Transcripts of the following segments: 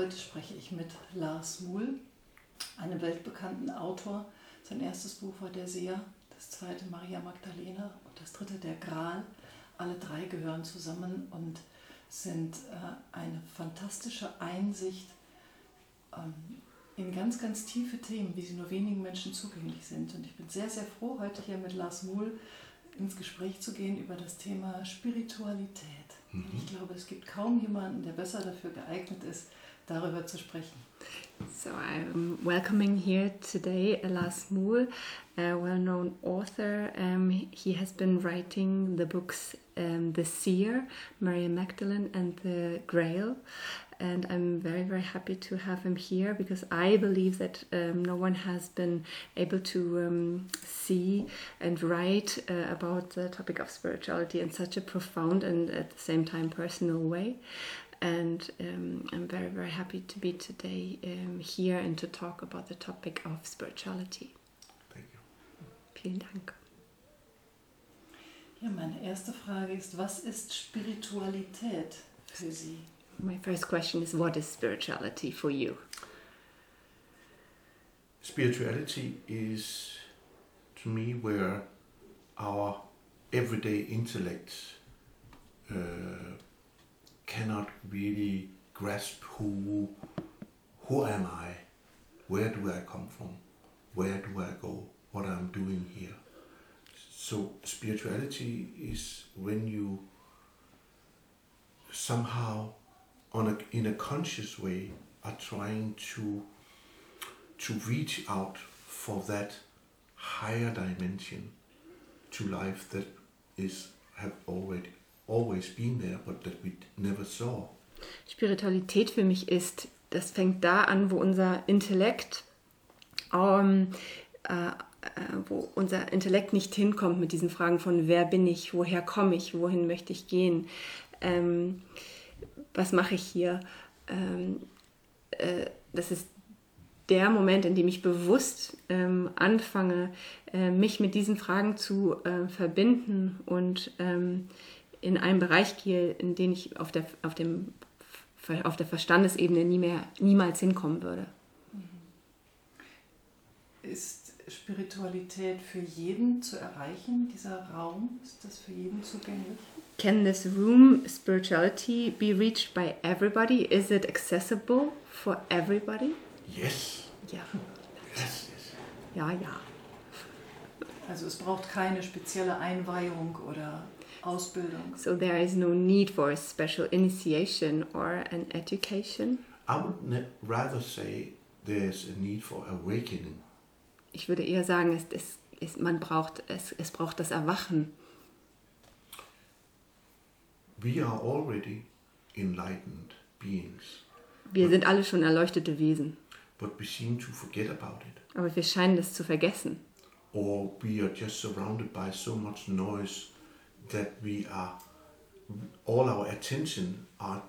Heute spreche ich mit Lars Muhl, einem weltbekannten Autor. Sein erstes Buch war Der Seher, das zweite Maria Magdalena und das dritte Der Gral. Alle drei gehören zusammen und sind äh, eine fantastische Einsicht ähm, in ganz, ganz tiefe Themen, wie sie nur wenigen Menschen zugänglich sind. Und ich bin sehr, sehr froh, heute hier mit Lars Muhl ins Gespräch zu gehen über das Thema Spiritualität. Mhm. Ich glaube, es gibt kaum jemanden, der besser dafür geeignet ist, darüber zu sprechen. So I'm welcoming here today Lars Muhl, a well-known author. Um, he has been writing the books um, The Seer, Maria Magdalene, and The Grail. and I'm very, very happy to have him here because I believe that um, no one has been able to um, see and write uh, about the topic of spirituality in such a profound and at the same time personal way. And um, I'm very, very happy to be today um, here and to talk about the topic of spirituality. Thank you. Vielen Dank. Ja, meine erste Frage ist, was ist Spiritualität für Sie? my first question is what is spirituality for you? Spirituality is to me where our everyday intellect uh, cannot really grasp who who am I, where do I come from, where do I go, what I'm doing here. So spirituality is when you somehow on a, in a conscious way are trying to to reach out for that higher dimension to life that is have already always been there but that we never saw. Spiritualität für mich ist, das fängt da an, wo unser Intellekt ähm, äh, äh, wo unser Intellekt nicht hinkommt mit diesen Fragen von wer bin ich, woher komme ich, wohin möchte ich gehen. Ähm, was mache ich hier? Ähm, äh, das ist der Moment, in dem ich bewusst ähm, anfange, äh, mich mit diesen Fragen zu äh, verbinden und ähm, in einen Bereich gehe, in den ich auf der, auf dem, auf der Verstandesebene nie mehr, niemals hinkommen würde. Ist Spiritualität für jeden zu erreichen, dieser Raum? Ist das für jeden zugänglich? can this room spirituality be reached by everybody? Is it accessible for everybody? Yes. Ja. Yes, yes. Ja, ja. Also es braucht keine spezielle Einweihung oder Ausbildung. So there is no need for a special initiation or an education. I would rather say there's a need for awakening. Ich würde eher sagen, es, es, es, man braucht, es, es braucht das Erwachen. We are already enlightened beings. Wir sind alle schon erleuchtete Wesen. But we seem to forget about it. Aber wir scheinen das zu vergessen. Or we are just surrounded by so much noise that we are all our attention are,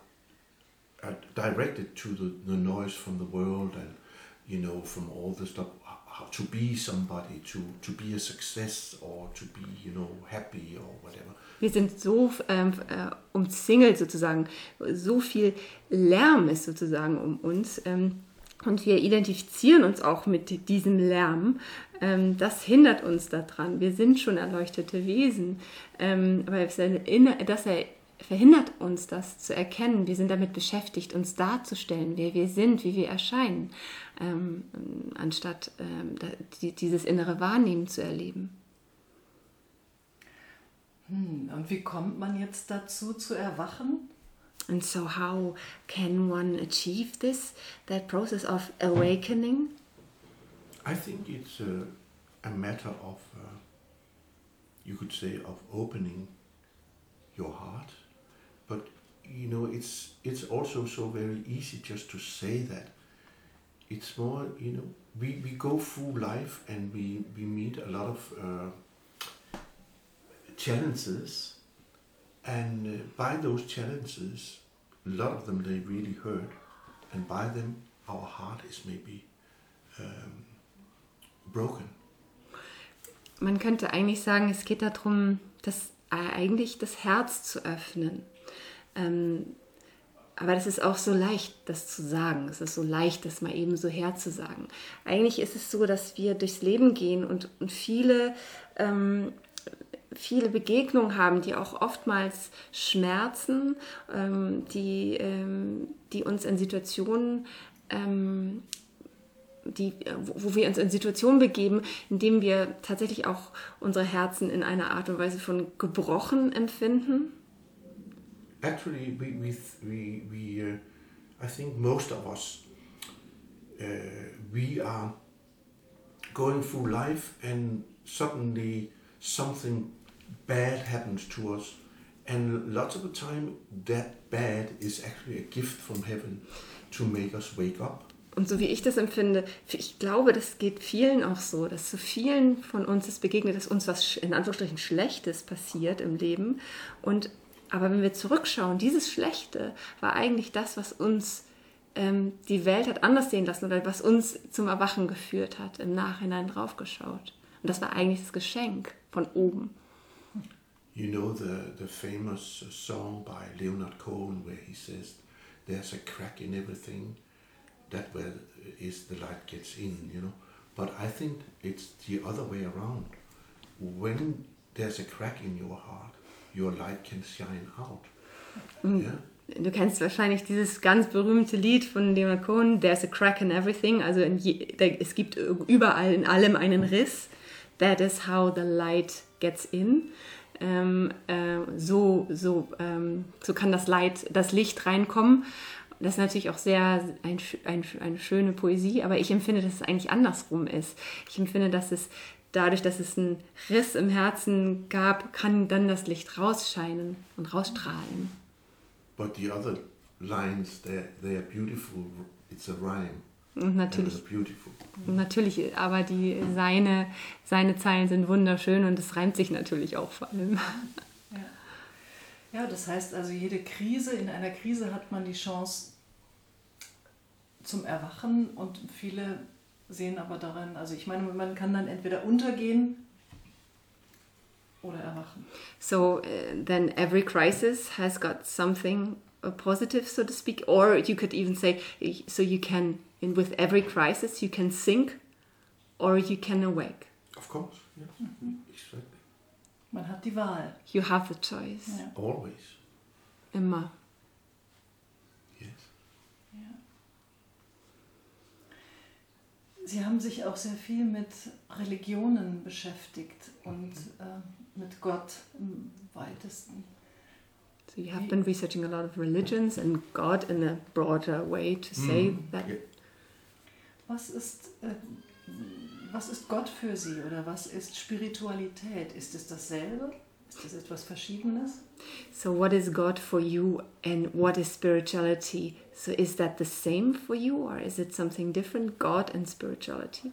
are directed to the, the noise from the world and you know from all the stuff to be somebody, to, to be a success or to be, you know, happy or whatever. Wir sind so ähm, äh, umzingelt sozusagen, so viel Lärm ist sozusagen um uns. Ähm, und wir identifizieren uns auch mit diesem Lärm. Ähm, das hindert uns daran. Wir sind schon erleuchtete Wesen. Ähm, aber das verhindert uns, das zu erkennen. Wir sind damit beschäftigt, uns darzustellen, wer wir sind, wie wir erscheinen, ähm, anstatt die, dieses innere Wahrnehmen zu erleben. Hm, und wie kommt man jetzt dazu, zu erwachen? And so how can one achieve this, that process of awakening? I think it's a, a matter of, uh, you could say, of opening your heart. But you know it's it's also so very easy just to say that. It's more you know we, we go through life and we, we meet a lot of uh, challenges and uh, by those challenges a lot of them they really hurt and by them our heart is maybe um, broken man könnte eigentlich sagen es geht darum das eigentlich das Herz zu öffnen ähm, aber das ist auch so leicht, das zu sagen. Es ist so leicht, das mal eben so herzusagen. Eigentlich ist es so, dass wir durchs Leben gehen und, und viele, ähm, viele Begegnungen haben, die auch oftmals schmerzen, ähm, die, ähm, die uns in Situationen ähm, die, wo wir uns in Situationen begeben, in denen wir tatsächlich auch unsere Herzen in einer Art und Weise von gebrochen empfinden. Actually, we, we, we, we uh, I think most of us, uh, we are going through life and suddenly something bad happens to us. And lots of the time, that bad is actually a gift from heaven to make us wake up. Und so wie ich das empfinde, ich glaube, das geht vielen auch so, dass zu vielen von uns es begegnet, dass uns was in Anführungsstrichen Schlechtes passiert im Leben und aber wenn wir zurückschauen, dieses Schlechte war eigentlich das, was uns ähm, die Welt hat anders sehen lassen oder was uns zum Erwachen geführt hat, im Nachhinein draufgeschaut. Und das war eigentlich das Geschenk von oben. You know the, the famous song by Leonard Cohen where he says, there's a crack in everything, that where is the light gets in, you know. But I think it's the other way around. When there's a crack in your heart, your light can shine out. Mm. Yeah? Du kennst wahrscheinlich dieses ganz berühmte Lied von Leonard Cohen, There's a Crack in Everything, also in je, es gibt überall in allem einen Riss. That is how the light gets in. Ähm, äh, so, so, ähm, so kann das, Light, das Licht reinkommen. Das ist natürlich auch sehr ein, ein, eine schöne Poesie, aber ich empfinde, dass es eigentlich andersrum ist. Ich empfinde, dass es dadurch, dass es einen Riss im Herzen gab, kann dann das Licht rausscheinen und rausstrahlen. But the other lines, they're, they're beautiful. It's a rhyme. Und natürlich, natürlich, aber die, seine, seine Zeilen sind wunderschön und es reimt sich natürlich auch vor allem. Ja. ja, das heißt also, jede Krise, in einer Krise hat man die Chance zum Erwachen und viele sehen aber darin, also ich meine, man kann dann entweder untergehen oder erwachen. So uh, then every crisis has got something positive, so to speak, or you could even say, so you can, in with every crisis, you can sink or you can awake. Of course, yeah. Mhm. Exactly. Man hat die Wahl. You have the choice. Ja. Always. Immer. Sie haben sich auch sehr viel mit Religionen beschäftigt und äh, mit Gott im weitesten. So you have been researching a lot of religions and God in a broader way to say mm. that. Was ist, äh, was ist Gott für Sie oder was ist Spiritualität? Ist es dasselbe? Ist es etwas Verschiedenes? So what is God for you and what is spirituality? So is that the same for you or is it something different, God and spirituality?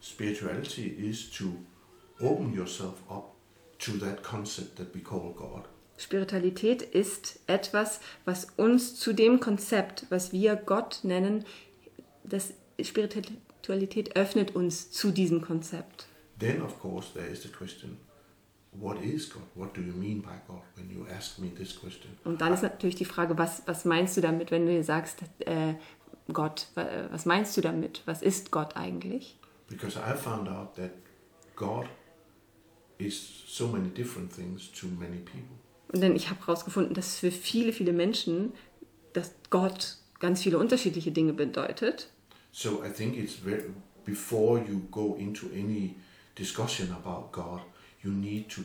Spirituality is to open yourself up to that concept that we call God. Spiritualität ist etwas, was uns zu dem Konzept, was wir Gott nennen, das Spiritualität öffnet uns zu diesem Konzept. Then of course there is the question what is God? What do you mean by God when you ask me this question? Und dann ist natürlich die Frage, was, was meinst du damit, wenn du sagst, äh, Gott, was meinst du damit? Was ist Gott eigentlich? Because I found out that God is so many different things to many people. Und denn ich habe herausgefunden, dass für viele, viele Menschen, dass Gott ganz viele unterschiedliche Dinge bedeutet. So I think it's very, before you go into any discussion about God, you need to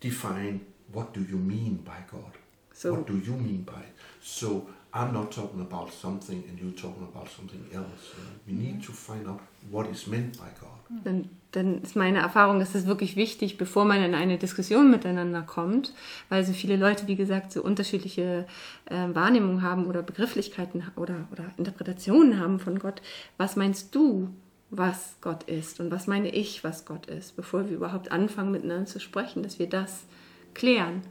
define what do you mean by God? So, what do you mean by it? So I'm not talking about something and you're talking about something else. We need to find out what is meant by God. Dann, dann ist meine Erfahrung, dass es wirklich wichtig, bevor man in eine Diskussion miteinander kommt, weil so viele Leute, wie gesagt, so unterschiedliche äh, Wahrnehmungen haben oder Begrifflichkeiten oder, oder Interpretationen haben von Gott. Was meinst du? was Gott ist und was meine ich, was Gott ist, bevor wir überhaupt anfangen miteinander zu sprechen, dass wir das klären.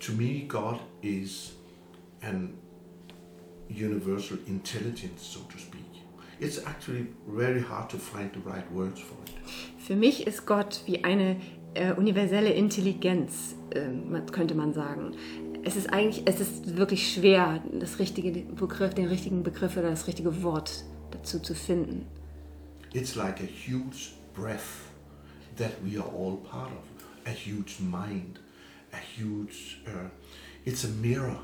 To me, God is an universal intelligence, so to speak. It's actually very hard to find the right words for it. Für mich ist Gott wie eine äh, universelle Intelligenz, äh, könnte man sagen. es ist eigentlich, es ist wirklich schwer, das richtige Begriff, den richtigen Begriff oder das richtige Wort dazu zu finden. It's like a huge breath that we are all part of, a huge mind, a huge. Uh, it's a mirror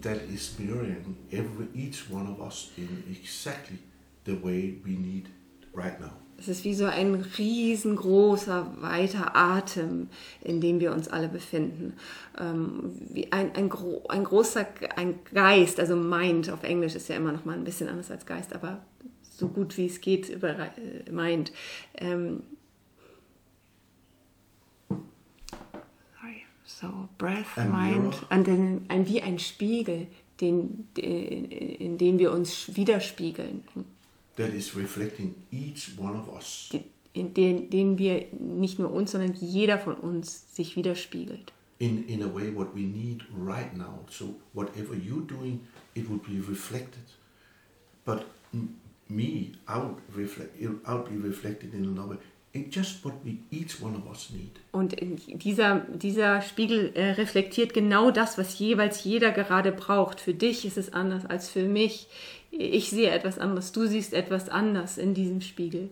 that is mirroring every each one of us in exactly the way we need right now. Es ist wie so ein riesengroßer, weiter Atem, in dem wir uns alle befinden. Ähm, wie ein, ein, gro ein großer ein Geist, also Mind auf Englisch ist ja immer noch mal ein bisschen anders als Geist, aber so gut wie es geht über äh, Mind. Ähm, so Breath, Ein Mind, und dann ein, wie ein Spiegel, den, in, in dem wir uns widerspiegeln. That is reflecting each one of us. in den, den wir nicht nur uns, sondern jeder von uns sich widerspiegelt. in, in a way what we need right now. So whatever you're doing, it will be reflected. But me, I would reflect. I'll be reflected in another. It's just what we each one of us need. Und dieser, dieser Spiegel äh, reflektiert genau das, was jeweils jeder gerade braucht. Für dich ist es anders als für mich. Ich sehe etwas anderes, du siehst etwas anders in diesem Spiegel.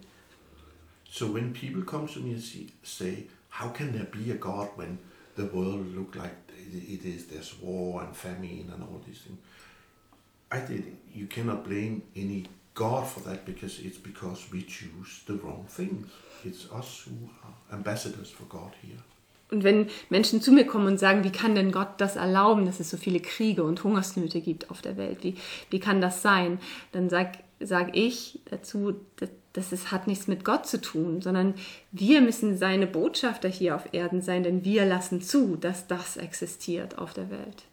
So when people come to me and see, say, "How can there be a God when the world look like it is? There's war and famine and all these things." I think you cannot blame any God for that because it's because we choose the wrong things. It's us who are ambassadors for God here. Und wenn Menschen zu mir kommen und sagen, wie kann denn Gott das erlauben, dass es so viele Kriege und Hungersnöte gibt auf der Welt? Wie, wie kann das sein? Dann sage sag ich dazu, dass, dass es hat nichts mit Gott zu tun, sondern wir müssen seine Botschafter hier auf Erden sein, denn wir lassen zu, dass das existiert auf der Welt.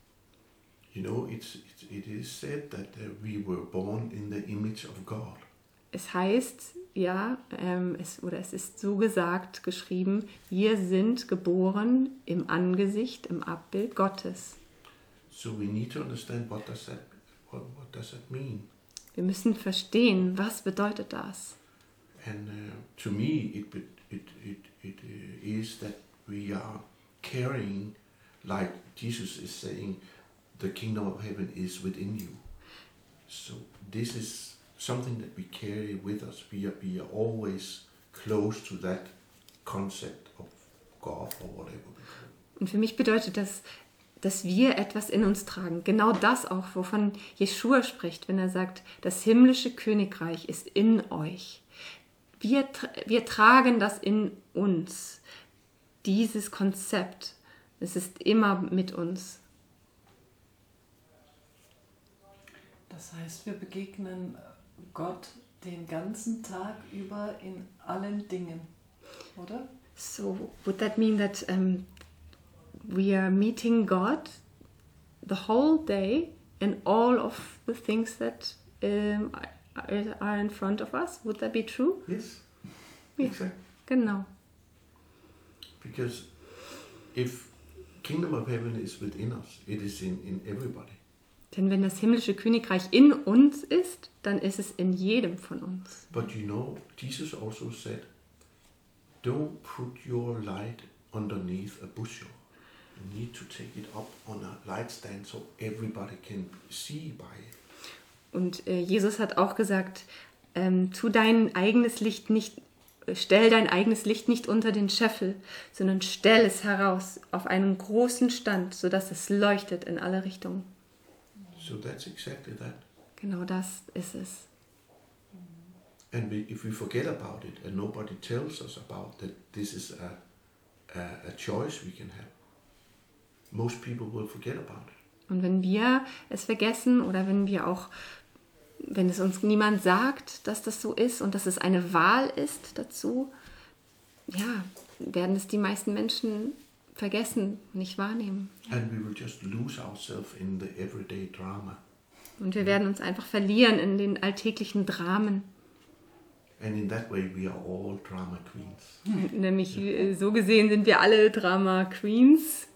You know, it's, it is said that uh, we were born in the image of God. Es heißt, ja, ähm, es, oder es ist so gesagt, geschrieben, wir sind geboren im Angesicht, im Abbild Gottes. So we need to understand what does that what, what does that mean. Wir müssen verstehen, was bedeutet das? And uh, to me, it it it it uh, is that we are carrying, like Jesus is saying, the kingdom of heaven is within you. So this is something that we carry with us. We are we are always close to that concept of God or whatever. Und für mich bedeutet das, dass wir etwas in uns tragen. Genau das auch, wovon Jeschua spricht, wenn er sagt, das himmlische Königreich ist in euch. Wir, wir tragen das in uns, dieses Konzept. Es ist immer mit uns. Das heißt, wir begegnen Gott den ganzen Tag über in allen Dingen, oder? So, would that mean that um, we are meeting God the whole day in all of the things that um, are are in front of us? Would that be true? Yes, Yeah. exactly. Genau. Because if kingdom of heaven is within us, it is in, in everybody. Denn wenn das himmlische Königreich in uns ist, dann ist es in jedem von uns. But you know, Jesus also said, don't put your light underneath a bushel. You need to take it up on a light stand so everybody can see by it. Und äh, Jesus hat auch gesagt, ähm, tu dein eigenes Licht nicht, stell dein eigenes Licht nicht unter den Scheffel, sondern stell es heraus auf einen großen Stand, sodass es leuchtet in alle Richtungen. So that's exactly that. Genau das ist es. And we, if we forget about it and nobody tells us about that this is a, a, a choice we can have, most people will forget about it. Und wenn wir es vergessen oder wenn wir auch, wenn es uns niemand sagt, dass das so ist und dass es eine Wahl ist dazu, ja, werden es die meisten Menschen vergessen, nicht wahrnehmen. And we will just lose ourselves in the everyday drama. Und wir werden uns einfach verlieren in den alltäglichen Dramen. And in that way, we are all drama queens. Nämlich so gesehen sind wir alle Drama Queens.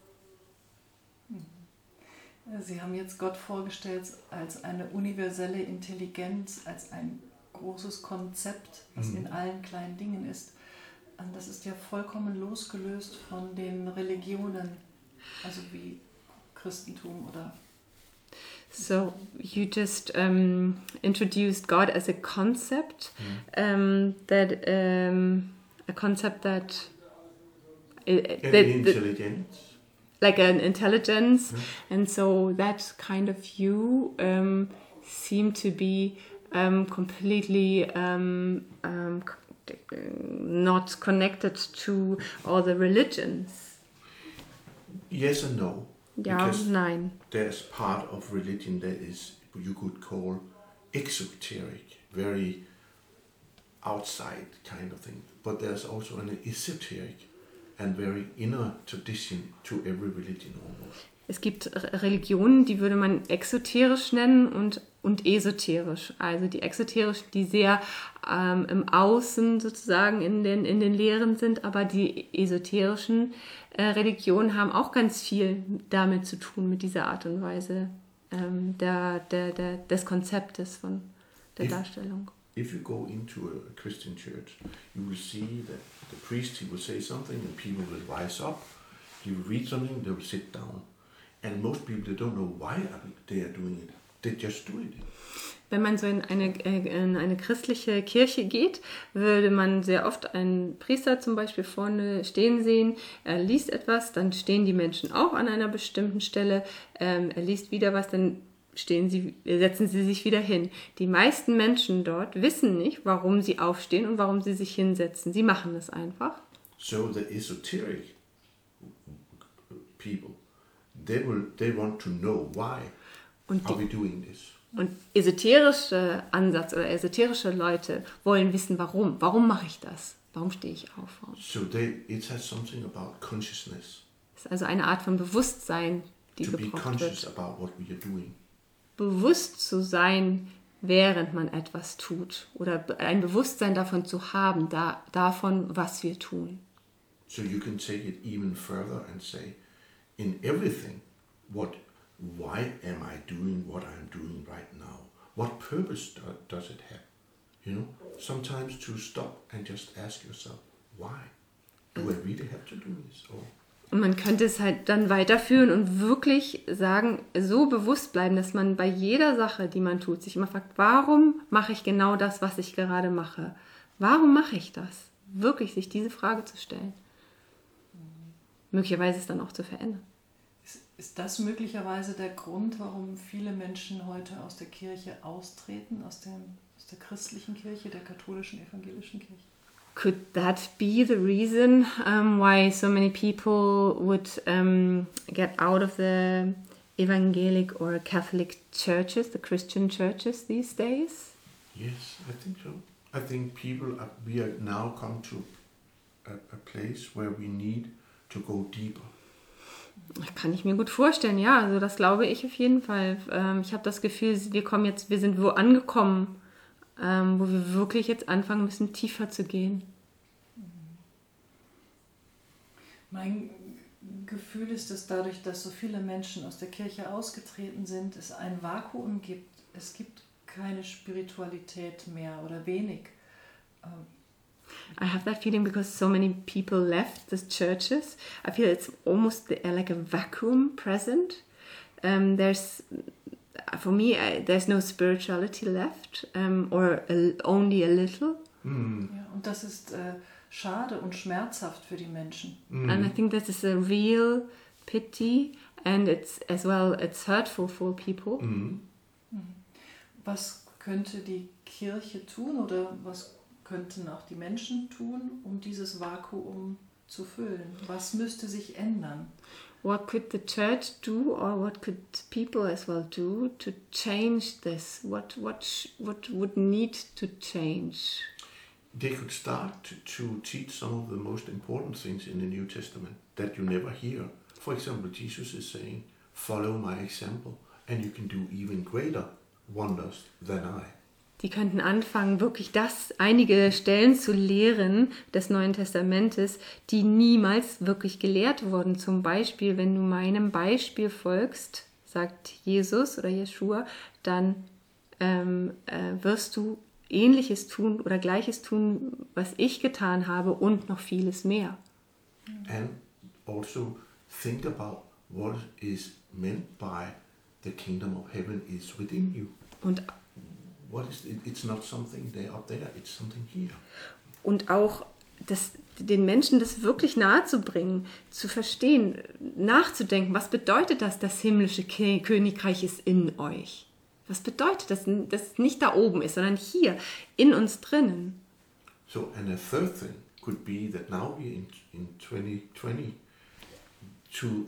Sie haben jetzt Gott vorgestellt als eine universelle Intelligenz, als ein großes Konzept, was Mhm. in allen kleinen Dingen ist. Und das ist ja vollkommen losgelöst von den Religionen, also wie Christentum oder So you just um, introduced God as a concept um, that um, a concept that, uh, And that, that intelligence. like an intelligence, and so that kind of view um, seemed to be um, completely um, um, not connected to all the religions. Yes and no. Ja, Because nein. there's part of religion that is you could call exoteric, very outside kind of thing. But there's also an esoteric and very inner tradition to every religion almost. Es gibt Religionen, die würde man exoterisch nennen und, und esoterisch. Also die exoterisch, die sehr ähm, im Außen sozusagen in den, in den Lehren sind, aber die esoterischen äh, Religionen haben auch ganz viel damit zu tun, mit dieser Art und Weise ähm, der, der, der, des Konzeptes von der If- Darstellung. If you go into a Christian church, you will see that the priest he will say something and people will rise up. He will read something, they will sit down. And most people they don't know why they are doing it. Just do it. Wenn man so in eine, äh, in eine christliche Kirche geht, würde man sehr oft einen Priester zum Beispiel vorne stehen sehen. Er liest etwas, dann stehen die Menschen auch an einer bestimmten Stelle. Ähm, er liest wieder was, dann stehen sie, setzen sie sich wieder hin. Die meisten Menschen dort wissen nicht, warum sie aufstehen und warum sie sich hinsetzen. Sie machen es einfach. So the esoteric people, they will they want to know why Und die we doing this. Und esoterische Ansatz oder esoterische Leute wollen wissen, warum. Warum mache ich das? Warum stehe ich auf? So they it has something about consciousness Das ist also eine Art von Bewusstsein, die to be gebraucht conscious wird. about what we are doing. Bewusst zu sein, während man etwas tut. Oder ein Bewusstsein davon zu haben, da, davon, was wir tun. So you can take it even further and say, in everything, what, why am I doing what I'm doing right now? What purpose do, does it have? You know, sometimes to stop and just ask yourself, why? Do I really have to do this? Or Und man könnte es halt dann weiterführen und wirklich sagen, so bewusst bleiben, dass man bei jeder Sache, die man tut, sich immer fragt, warum mache ich genau das, was ich gerade mache? Warum mache ich das? Wirklich sich diese Frage zu stellen. Möglicherweise es dann auch zu verändern. Ist, das möglicherweise der Grund, warum viele Menschen heute aus der Kirche austreten, aus, dem, aus der christlichen Kirche, der katholischen, evangelischen Kirche? Could that be the reason um, why so many people would um, get out of the evangelic or Catholic churches, the Christian churches these days? yes, I think so. I think people are, we are now come to a, a place where we need to go deeper. Kann ich mir gut vorstellen, ja. Also das glaube ich auf jeden Fall. Ähm, ich habe das Gefühl, wir kommen jetzt, wir sind wo angekommen, ähm, wo wir wirklich jetzt anfangen müssen, tiefer zu gehen. Mein Gefühl ist, dass dadurch, dass so viele Menschen aus der Kirche ausgetreten sind, es ein Vakuum gibt. Es gibt keine Spiritualität mehr oder wenig. I have that feeling because so many people left the churches. I feel it's almost the- like a vacuum present. Um, there's, for me, I, there's no spirituality left, um, or a, only a little. Ja, und das ist äh, schade und schmerzhaft für die Menschen. And I think this is a real pity, and it's as well it's hurtful for people. Was könnte die Kirche tun oder was könnten auch die Menschen tun, um dieses Vakuum zu füllen? Was müsste sich ändern? What could the church do, or what could people as well do to change this? What what what would need to change? They could start to teach some of the most important things in the New Testament that you never hear. For example, Jesus is saying, Follow my example, and you can do even greater wonders than I. Die könnten anfangen, wirklich das, einige Stellen zu lehren des Neuen Testamentes, die niemals wirklich gelehrt wurden. Zum Beispiel, wenn du meinem Beispiel folgst, sagt Jesus oder Jeschua, dann ähm, äh, wirst du Ähnliches tun oder Gleiches tun, was ich getan habe und noch vieles mehr. And also think about what is meant by the kingdom of heaven is within you. Und, What is it? It's not something there up there, it's something here. und auch das, den Menschen das wirklich nahe zu bringen, zu verstehen, nachzudenken, was bedeutet das, das himmlische Königreich ist in euch? Was bedeutet das, dass es nicht da oben ist, sondern hier, in uns drinnen? So, and a third thing could be that now we're in, in 2020 to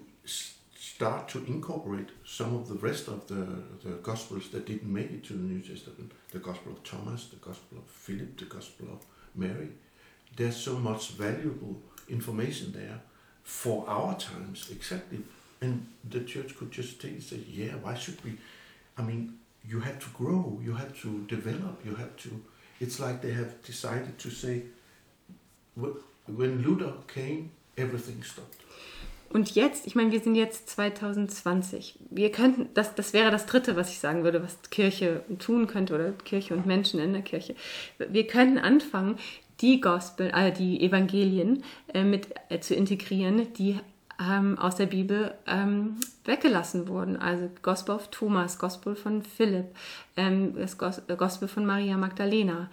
start to incorporate some of the rest of the, the Gospels that didn't make it to the New Testament the Gospel of Thomas, the Gospel of Philip, the Gospel of Mary. There's so much valuable information there for our times, exactly. And the church could just take and say, yeah, why should we? I mean, you have to grow, you have to develop, you have to. It's like they have decided to say, when Luther came, everything stopped. Und jetzt, ich meine, wir sind jetzt 2020. Wir könnten, das, das wäre das Dritte, was ich sagen würde, was Kirche tun könnte oder Kirche und Menschen in der Kirche. Wir könnten anfangen, die Gospel, äh, die Evangelien äh, mit äh, zu integrieren, die ähm, aus der Bibel ähm, weggelassen wurden. Also Gospel of Thomas, Gospel von Philipp, ähm, das Gos Gospel von Maria Magdalena.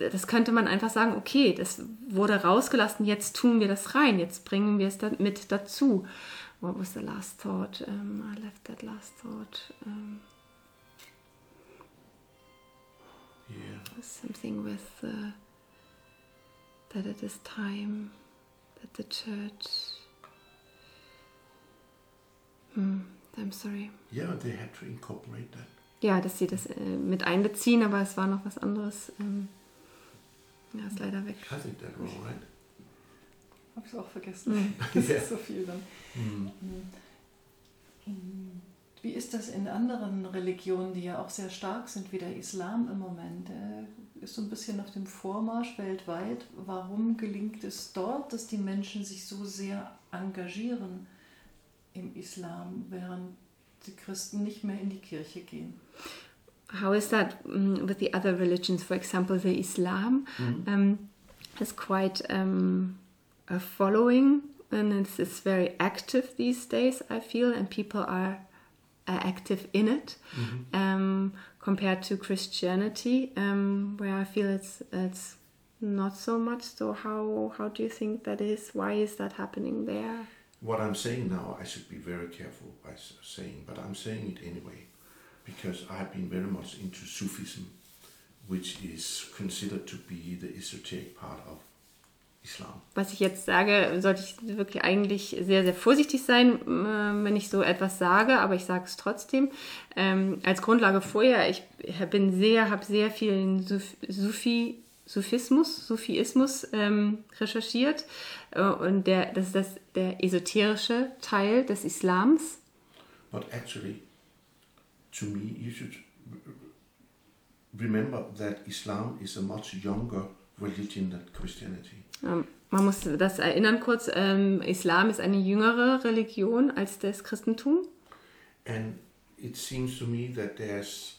Das könnte man einfach sagen, okay, das wurde rausgelassen, jetzt tun wir das rein, jetzt bringen wir es da mit dazu. What was the last thought? Um, I left that last thought. Um, Yeah. something with uh, that it is time that the church. Hmm, I'm sorry. Yeah, they had to incorporate that. Ja, dass sie das äh, mit einbeziehen, aber es war noch was anderes. Ähm, ja, ist leider weg. I think that was right. Habe ich auch vergessen. Mhm. Das Ja. ist so viel dann. Mm. Wie ist das in anderen Religionen, die ja auch sehr stark sind, wie der Islam im Moment? Der ist so ein bisschen auf dem Vormarsch weltweit. Warum gelingt es dort, dass die Menschen sich so sehr engagieren im Islam, während die Christen nicht mehr in die Kirche gehen? How is that mm, with the other religions? For example, the Islam um, is quite um, a following, and it's, it's very active these days. I feel, and people are, are active in it um, compared to Christianity, um, where I feel it's it's not so much. So how how do you think that is? Why is that happening there? What I'm saying now, I should be very careful by saying, but I'm saying it anyway, because I've been very much into Sufism, which is considered to be the esoteric part of Islam. was ich jetzt sage, sollte ich wirklich eigentlich sehr, sehr vorsichtig sein, äh, wenn ich so etwas sage, aber ich sage es trotzdem. Ähm, als Grundlage vorher, ich bin sehr, habe sehr viel Sufi, Sufismus, Sufiismus ähm, recherchiert äh, und der, das ist das, der esoterische Teil des Islams. But actually, to me, you should remember that Islam is a much younger religion than Christianity. Ähm, man muss das erinnern kurz, ähm, Islam ist eine jüngere Religion als das Christentum. And it seems to me that there's.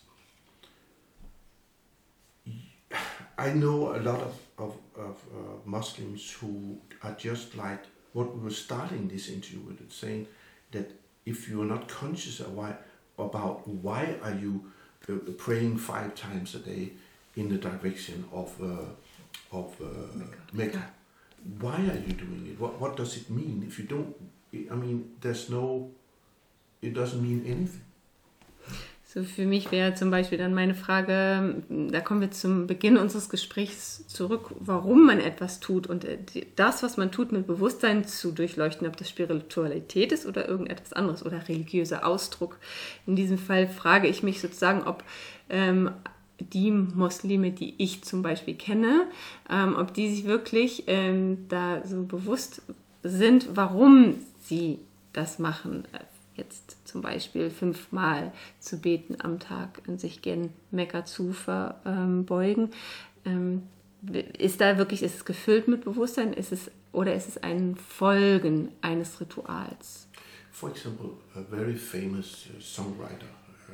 I know a lot of, of, of uh, Muslims who are just like what we were starting this interview with, saying that if you are not conscious of why, about why are you uh, praying five times a day in the direction of, uh, of uh, Mecca. why are you doing it? What, what does it mean? If you don't, I mean, there's no, it doesn't mean anything. So für mich wäre zum Beispiel dann meine Frage, da kommen wir zum Beginn unseres Gesprächs zurück, warum man etwas tut und äh, das, was man tut, mit Bewusstsein zu durchleuchten, ob das Spiritualität ist oder irgendetwas anderes oder religiöser Ausdruck. In diesem Fall frage ich mich sozusagen, ob ähm, die Muslime, die ich zum Beispiel kenne, ähm, ob die sich wirklich ähm, da so bewusst sind, warum sie das machen. Jetzt zum Beispiel fünfmal zu beten am Tag und sich gen Mekka zu verbeugen. Ähm, ist da wirklich, ist es gefüllt mit Bewusstsein ist es, oder ist es ein Folgen eines Rituals? For example, a very famous uh, songwriter. Uh,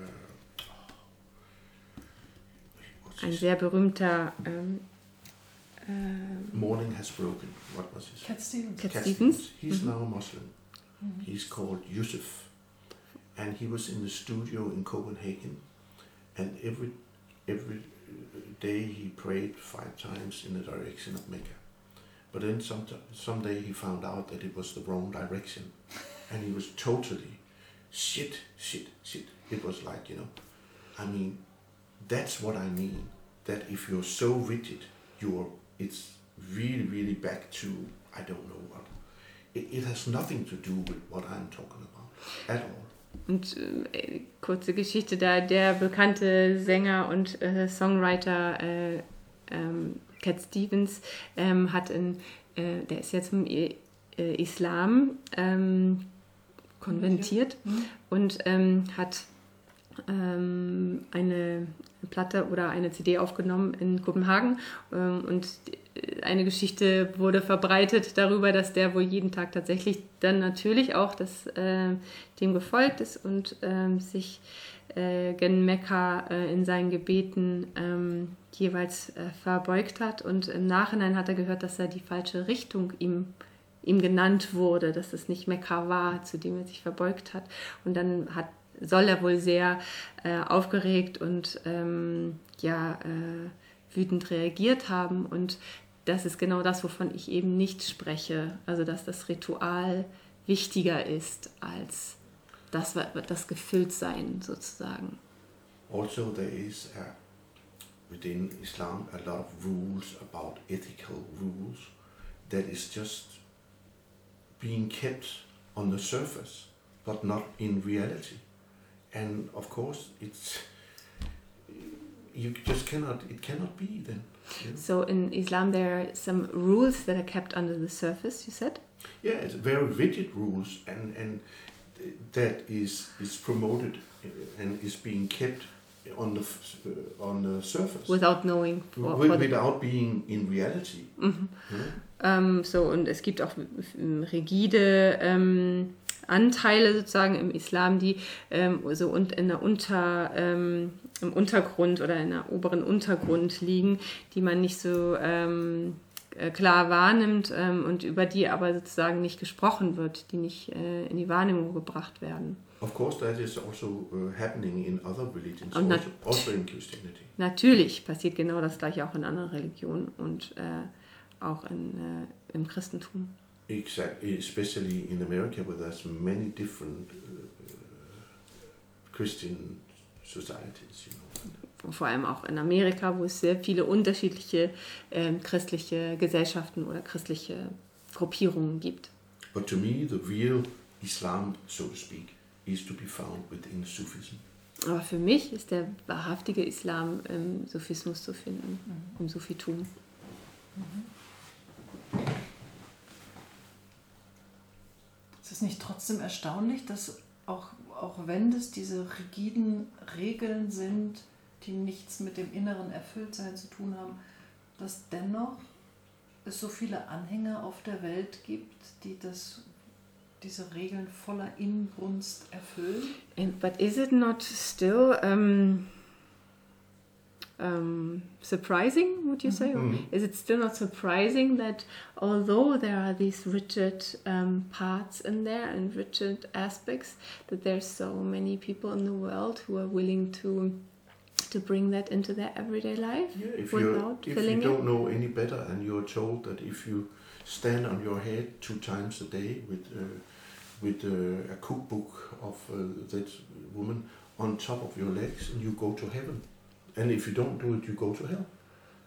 Ein sehr berühmter ähm, Ähm, Morning has broken. What was his? Cat Stevens. Cat Stevens. He's Mhm. now a Muslim. He's called Yusuf, and he was in the studio in Copenhagen, and every every uh, day he prayed five times in the direction of Mecca. But then some someday he found out that it was the wrong direction, and he was totally shit, shit, shit. It was like you know, I mean, that's what I mean. That if you're so rigid, you're it's really really back to I don't know what. It, it has nothing to do with what I'm talking about at all. Und äh, kurze Geschichte da, der bekannte Sänger und äh, Songwriter äh, ähm, Cat Stevens ähm, hat in, äh, der ist jetzt im I äh, Islam ähm, konventiert Mhm. und ähm, hat ähm, eine Platte oder eine CD aufgenommen in Kopenhagen ähm, und eine Geschichte wurde verbreitet darüber, dass der wohl jeden Tag tatsächlich dann natürlich auch das, äh, dem gefolgt ist und ähm, sich äh, gen Mekka äh, in seinen Gebeten ähm, jeweils äh, verbeugt hat und im Nachhinein hat er gehört, dass er die falsche Richtung ihm ihm genannt wurde, dass es nicht Mekka war, zu dem er sich verbeugt hat. Und dann hat, soll er wohl sehr äh, aufgeregt und ähm, ja, äh, wütend reagiert haben. Und das ist genau das, wovon ich eben nicht spreche. Also, dass das Ritual wichtiger ist als das, das Gefülltsein sozusagen. Also, there is a, within Islam a lot of rules about ethical rules that is just being kept on the surface, but not in reality. And of course, it's you just cannot. It cannot be then. So, in Islam, there are some rules that are kept under the surface, you said? Yeah, it's very rigid rules, and and that is is promoted and is being kept on the uh, on the surface Without knowing what, wi- what without being in reality. Mhm. you know? Ähm, so, und es gibt auch ähm, rigide ähm, Anteile sozusagen im Islam, die ähm, so und in der Unter, ähm, im Untergrund oder in der oberen Untergrund liegen, die man nicht so ähm, äh, klar wahrnimmt ähm, und über die aber sozusagen nicht gesprochen wird, die nicht äh, in die Wahrnehmung gebracht werden. Of course, that is also uh, happening in other religions, Und also, also in Christianity. Natürlich passiert genau das gleiche auch in anderen Religionen und äh, auch in, äh, im Christentum. Exactly, especially in America, where there's many different uh, Christian societies. You know. vor allem auch in Amerika, wo es sehr viele unterschiedliche ähm, christliche Gesellschaften oder christliche Gruppierungen gibt. But to me, the real Islam, so to speak, is to be found within Sufism. Aber für mich ist der wahrhaftige Islam im Sufismus zu finden, im Sufitum. Ist es nicht trotzdem erstaunlich, dass auch, auch wenn es diese rigiden Regeln sind, die nichts mit dem inneren Erfülltsein zu tun haben, dass dennoch es so viele Anhänger auf der Welt gibt, die das, diese Regeln voller Inbrunst erfüllen? And, but is it not still um, um, surprising, would you say? Or Mhm. Is it still not surprising that although there are these rigid um, parts in there and rigid aspects, that there's so many people in the world who are willing to to bring that into their everyday life Yeah, if, without you if filling you don't know any better and you're told that if you stand on your head two times a day with uh, with uh, a cookbook of uh, that woman on top of your legs and you go to heaven, and if you don't do it, you go to hell.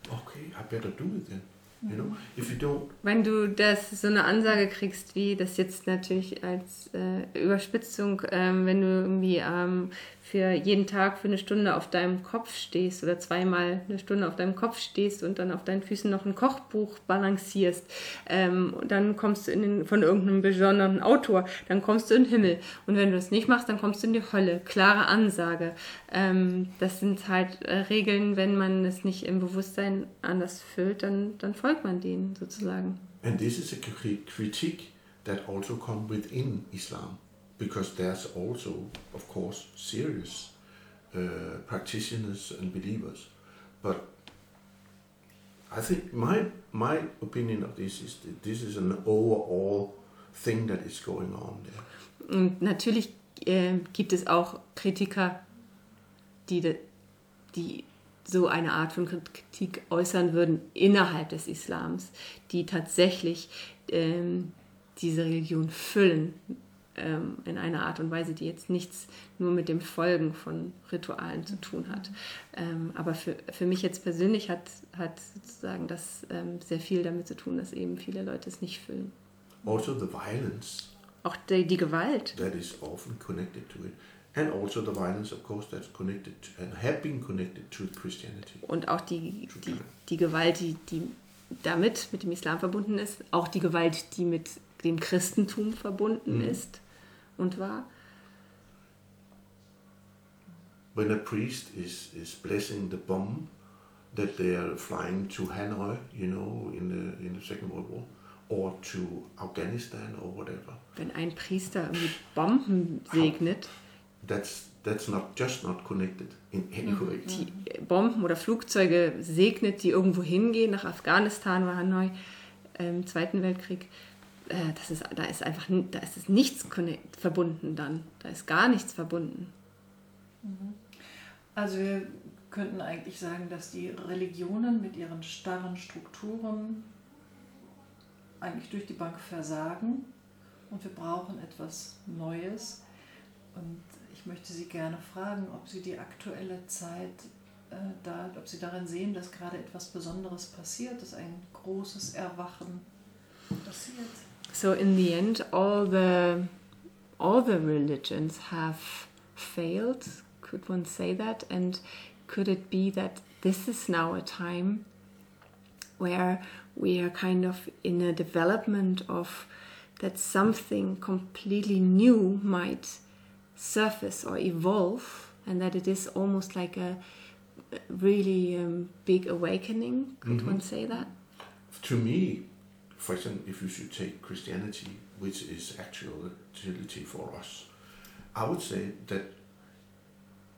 Okay, I better do it then. You know, if you don't, Wenn du das so eine Ansage kriegst, wie das jetzt natürlich als äh, Überspitzung, ähm, wenn du irgendwie ähm, für jeden Tag für eine Stunde auf deinem Kopf stehst oder zweimal eine Stunde auf deinem Kopf stehst und dann auf deinen Füßen noch ein Kochbuch balancierst, ähm, dann kommst du in den, von irgendeinem besonderen Autor, dann kommst du in den Himmel. Und wenn du das nicht machst, dann kommst du in die Hölle. Klare Ansage. Ähm, das sind halt äh, Regeln, wenn man es nicht im Bewusstsein anders füllt, dann, dann folgt man denen sozusagen. and this is a cri- critique that also come within Islam, because there's also, of course, serious uh, practitioners and believers, but I think my my opinion of this is that this is an overall thing that is going on there. Und natürlich äh, gibt es auch Kritiker, die, de- die so eine Art von Kritik äußern würden innerhalb des Islams, die tatsächlich ähm, diese Religion füllen ähm, in einer Art und Weise, die jetzt nichts nur mit dem Folgen von Ritualen zu tun hat. Ähm, aber für, für mich jetzt persönlich hat, hat sozusagen das ähm, sehr viel damit zu tun, dass eben viele Leute es nicht füllen. Also the violence Auch die, die Gewalt, that is often connected to it, and also the violence, of course, that's connected and have been connected to Christianity. und auch die, die, die Gewalt, die, die damit mit dem Islam verbunden ist, auch die Gewalt, die mit dem Christentum verbunden Mhm. ist und war. When a priest is, is blessing the bomb that they are flying to Hanoi, you know, in the in the Second World War, or to Afghanistan or whatever, Wenn ein Priester irgendwie Bomben segnet, that's that's not just not connected in any way. die Bomben oder Flugzeuge segnet, die irgendwo hingehen, nach Afghanistan oder Hanoi im Zweiten Weltkrieg, äh, das ist, da ist einfach da ist es nichts verbunden dann. Da ist gar nichts verbunden. Also wir könnten eigentlich sagen, dass die Religionen mit ihren starren Strukturen eigentlich durch die Bank versagen und wir brauchen etwas Neues. Und ich möchte Sie gerne fragen, ob Sie die aktuelle Zeit, äh, da, ob Sie darin sehen, dass gerade etwas Besonderes passiert, dass ein großes Erwachen passiert. So in the end, all the all the religions have failed. Could one say that? And could it be that this is now a time where we are kind of in a development of that something completely new might surface or evolve, and that it is almost like a really um, big awakening? Could Mhm. one say that? To me, for example, if you should take Christianity, which is actual utility for us, I would say that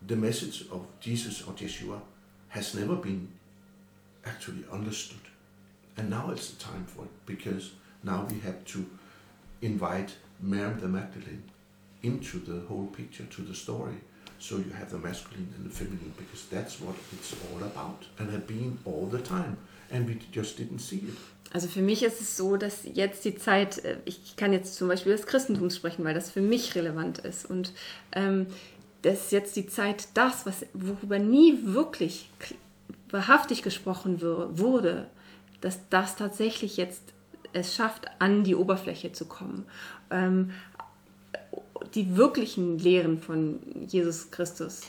the message of Jesus or Yeshua has never been actually understood. And now it's the time for it because now we have to invite Mary the Magdalene into the whole picture, to the story. So you have the masculine and the feminine because that's what it's all about and have been all the time. And we just didn't see it. Also für mich ist es so, dass jetzt die Zeit, äh, ich kann jetzt zum Beispiel des Christentums sprechen, weil das für mich relevant ist. Und ähm, das ist jetzt die Zeit, das, was, worüber nie wirklich wahrhaftig gesprochen wurde, dass das tatsächlich jetzt es schafft, an die Oberfläche zu kommen. Ähm, die wirklichen Lehren von Jesus Christus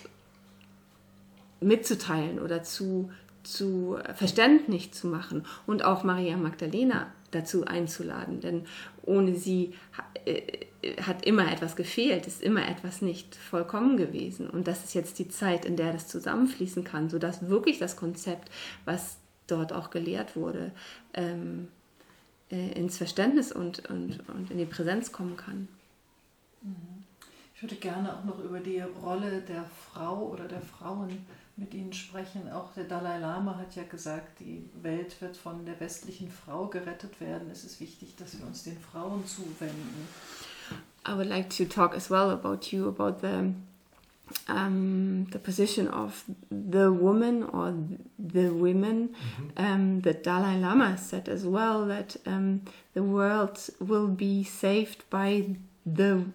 mitzuteilen oder zu, zu verständlich zu machen und auch Maria Magdalena dazu einzuladen. Denn ohne sie ha- äh, hat immer etwas gefehlt, ist immer etwas nicht vollkommen gewesen. Und das ist jetzt die Zeit, in der das zusammenfließen kann, sodass wirklich das Konzept, was dort auch gelehrt wurde, ähm, äh, ins Verständnis und, und, und in die Präsenz kommen kann. Ich würde gerne auch noch über die Rolle der Frau oder der Frauen mit Ihnen sprechen. Auch der Dalai Lama hat ja gesagt, die Welt wird von der westlichen Frau gerettet werden. Es ist wichtig, dass wir uns den Frauen zuwenden. I would like to talk as well about you about the um, the position of the woman or the women. Um, the Dalai Lama said as well that um, the world will be saved by the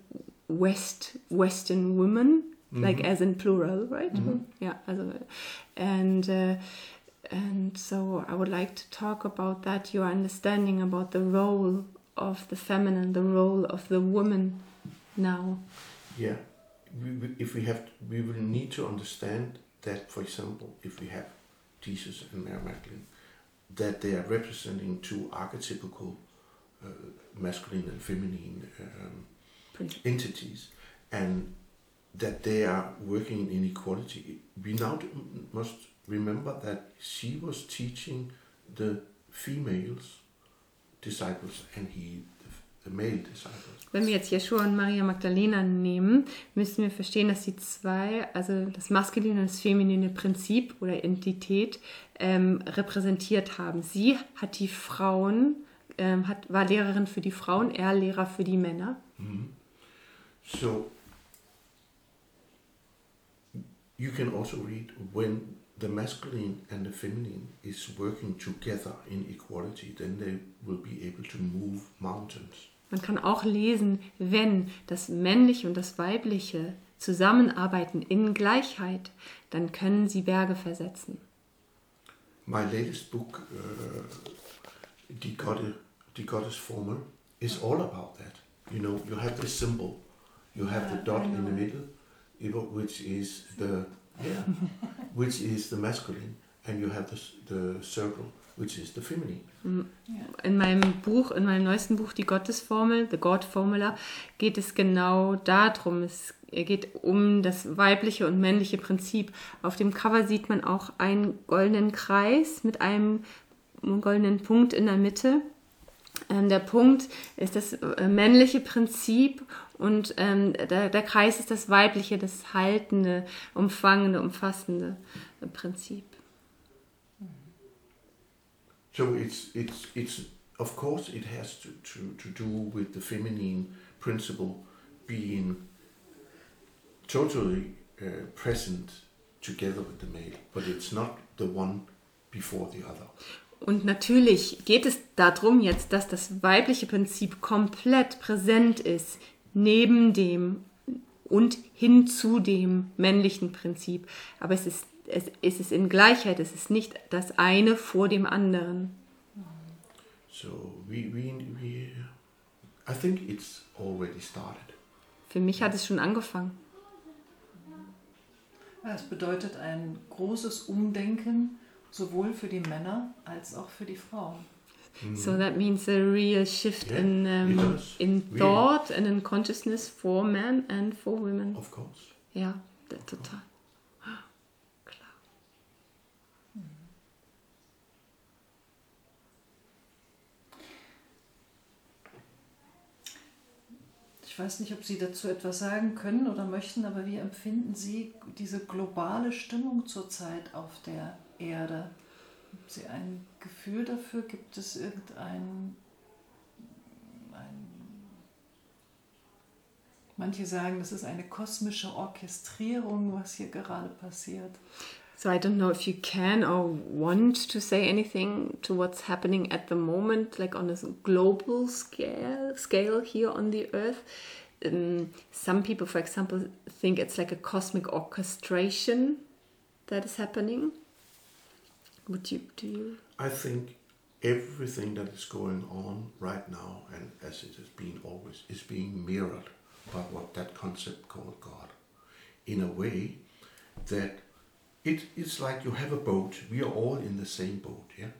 West Western women, like as in plural, right? Yeah, also, and. Uh, and so I would like to talk about that, your understanding about the role of the feminine, the role of the woman now. Yeah, we, we, if we have, we will need to understand that, for example, if we have Jesus and Mary Magdalene, that they are representing two archetypical uh, masculine and feminine um, entities, and that they are working in inequality. We now must remember that she was teaching the females disciples, and he, the, male disciples. Wenn wir jetzt Jeschua und Maria Magdalena nehmen, müssen wir verstehen, dass die zwei, also das maskuline und das feminine Prinzip oder Entität ähm, repräsentiert haben. Sie hat die Frauen, ähm, hat, war Lehrerin für die Frauen, er Lehrer für die Männer. So you can also read when the masculine and the feminine is working together in equality, then they will be able to move mountains. Man kann auch lesen, wenn das männliche und das weibliche zusammenarbeiten in Gleichheit, dann können sie Berge versetzen. My latest book, uh, the, God, the Goddess Formel, is all about that. You know, you have the symbol, you have the dot in the middle, which is the yeah, which is the masculine, and you have the, the circle, which is the feminine. In meinem Buch, in meinem neuesten Buch, die Gottesformel, The God Formula, geht es genau darum. Es geht um das weibliche und männliche Prinzip. Auf dem Cover sieht man auch einen goldenen Kreis mit einem goldenen Punkt in der Mitte. Ähm, der Punkt ist das äh, männliche Prinzip und ähm, der, der Kreis ist das weibliche, das haltende, umfangende, umfassende äh, Prinzip. So it's it's it's of course it has to, to, to do with the feminine principle being totally uh, present together with the male, but it's not the one before the other. Und natürlich geht es darum jetzt, dass das weibliche Prinzip komplett präsent ist, neben dem und hin zu dem männlichen Prinzip. Aber es ist, es, es ist in Gleichheit, es ist nicht das eine vor dem anderen. So we, we, we I think it's already started. Für mich hat es schon angefangen. Ja, Es bedeutet ein großes Umdenken, sowohl für die Männer als auch für die Frauen. So that means a real shift Yeah, in, um, in Really. thought and in consciousness for men and for women. Of course. Ja, d- total. Klar. Ich weiß nicht, ob Sie dazu etwas sagen können oder möchten, aber wie empfinden Sie diese globale Stimmung zurzeit auf der Erde? Haben Sie ein Gefühl dafür? Gibt es irgendein... Ein, manche sagen, das ist eine kosmische Orchestrierung, was hier gerade passiert. So I don't know if you can or want to say anything to what's happening at the moment, like on a global scale, scale here on the Earth. Um, some people, for example, think it's like a cosmic orchestration that is happening. Would you do you? I think everything that is going on right now, and as it has been always, is being mirrored by what that concept called God. In a way that it, it's like you have a boat, we are all in the same boat, yeah?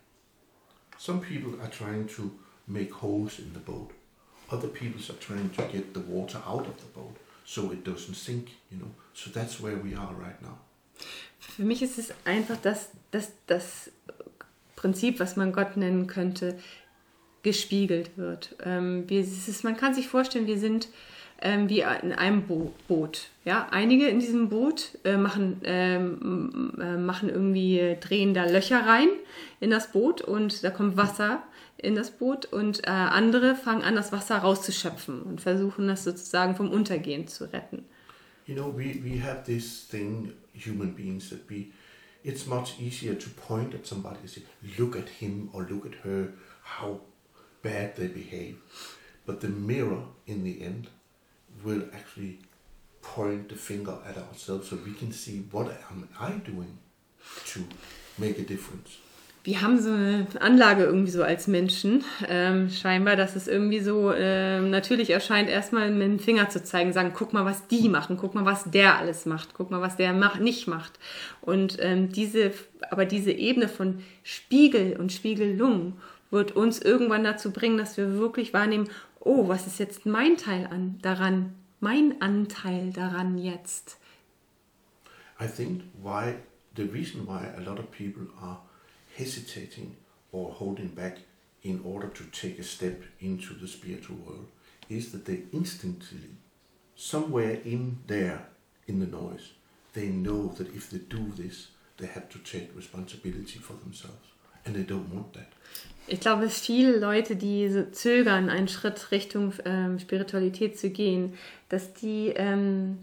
Some people are trying to make holes in the boat, other people are trying to get the water out of the boat so it doesn't sink, you know? So that's where we are right now. Für mich ist es einfach das, das, das Prinzip, was man Gott nennen könnte, gespiegelt wird. Ähm, wir, ist, man kann sich vorstellen, wir sind ähm, wie in einem Bo Boot. Ja? Einige in diesem Boot äh, machen, ähm, äh, machen irgendwie, äh, drehen da Löcher rein in das Boot und da kommt Wasser in das Boot und äh, andere fangen an, das Wasser rauszuschöpfen und versuchen das sozusagen vom Untergehen zu retten. You know, we, we have this thing, human beings, that we, it's much easier to point at somebody and say, look at him or look at her, how bad they behave. But the mirror, in the end, will actually point the finger at ourselves so we can see what am I doing to make a difference. Wir haben so eine Anlage irgendwie so als Menschen, ähm, scheinbar, dass es irgendwie so ähm, natürlich erscheint, erstmal mit dem Finger zu zeigen, sagen, guck mal, was die machen, guck mal, was der alles macht, guck mal, was der mach, nicht macht. Und ähm, diese, aber diese Ebene von Spiegel und Spiegelung wird uns irgendwann dazu bringen, dass wir wirklich wahrnehmen, oh, was ist jetzt mein Teil an daran, mein Anteil daran jetzt. I think why the reason why a lot of people are hesitating or holding back in order to take a step into the spiritual world is that they instinctively, somewhere in there, in the noise, they know that if they do this, they have to take responsibility for themselves. And they don't want that. Ich glaube, es viele Leute, die so zögern, einen Schritt Richtung ähm, Spiritualität zu gehen, dass die ähm,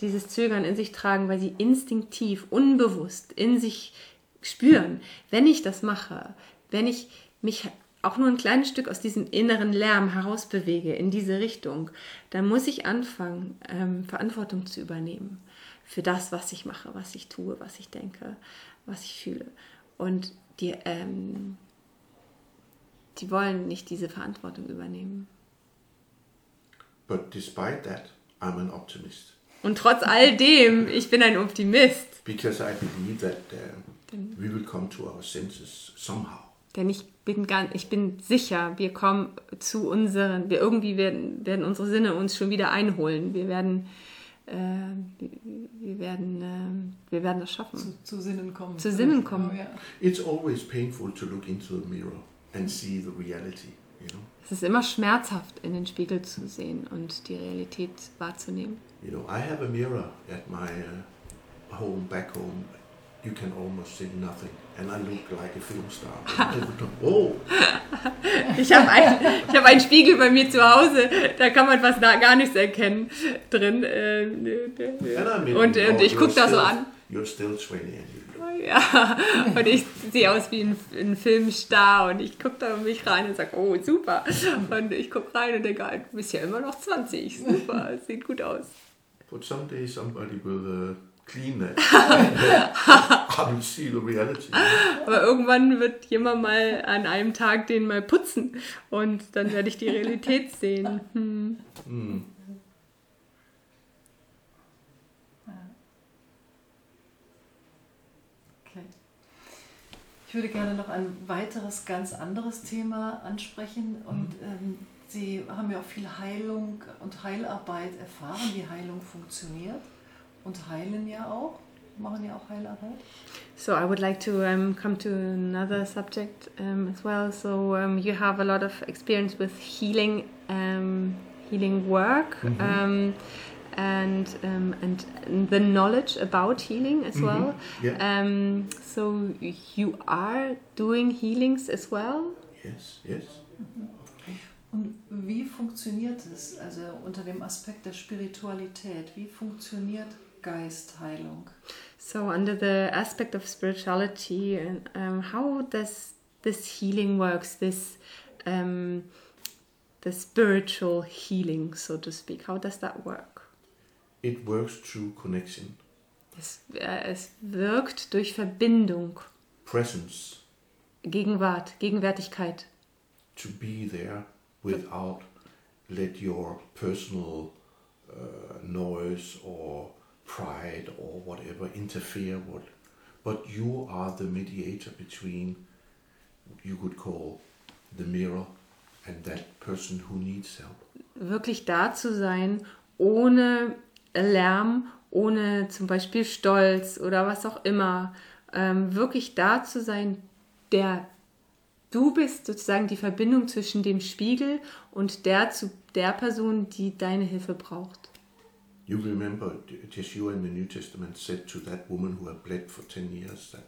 dieses Zögern in sich tragen, weil sie instinktiv, unbewusst in sich spüren, wenn ich das mache, wenn ich mich auch nur ein kleines Stück aus diesem inneren Lärm herausbewege in diese Richtung, dann muss ich anfangen, ähm, Verantwortung zu übernehmen für das, was ich mache, was ich tue, was ich denke, was ich fühle. Und die, ähm, die wollen nicht diese Verantwortung übernehmen. But despite that, I'm an optimist. Und trotz all dem, ich bin ein Optimist. Because I believe that uh, we will come to our senses somehow. Denn ich bin, ganz, ich bin sicher, wir kommen zu unseren, wir irgendwie werden, werden unsere Sinne uns schon wieder einholen. Wir werden, äh, wir, werden, äh, wir werden das schaffen. Zu, zu Sinnen kommen. Zu Sinnen kommen. Genau, ja. It's always painful to look into the mirror and see the reality, you know. Es ist immer schmerzhaft, in den Spiegel zu sehen und die Realität wahrzunehmen. You know, I have a mirror at my uh, home, back home. You can almost see nothing, and I look like a film star. Oh, Ich habe ein, ich hab einen Spiegel bei mir zu Hause, da kann man fast gar nichts erkennen drin. Äh, mean, Und äh, ich gucke da so an. You're still 20 and you look. Ja, und ich sehe aus wie ein, ein Filmstar und ich gucke da mich rein und sage, oh, super. Und ich gucke rein und denke, du bist ja immer noch 20, super, sieht gut aus. But someday somebody will uh, clean that. I will see the reality. Aber irgendwann wird jemand mal an einem Tag den mal putzen und dann werde ich die Realität sehen. Hm. Mm. Okay. Ich würde gerne noch ein weiteres, ganz anderes Thema ansprechen. Und ähm, Sie haben ja auch viel Heilung und Heilarbeit erfahren, wie Heilung funktioniert. Und heilen ja auch, machen ja auch Heilarbeit. So I would like to um, come to another subject um, as well. So um, you have a lot of experience with healing, um, healing work, um, and, um, and the knowledge about healing as well. Yeah. Um, so you are doing healings as well. Yes, yes. Und wie funktioniert es, also unter dem Aspekt der Spiritualität, wie funktioniert Geistheilung? So under the aspect of spirituality, and um, how does this healing works? This um, the spiritual healing, so to speak. How does that work? It works through connection, Es, äh, es wirkt durch Verbindung, presence, Gegenwart, Gegenwärtigkeit. to be there without let your personal uh, noise or pride or whatever interfere with but you are the mediator between you could call the mirror and that person who needs help Wirklich da zu sein, ohne Lärm, ohne zum Beispiel Stolz oder was auch immer. Ähm, wirklich da zu sein, der du bist sozusagen die Verbindung zwischen dem Spiegel und der zu der Person, die deine Hilfe braucht. You remember Yeshua in the New Testament said to that woman who had bled for 10 years that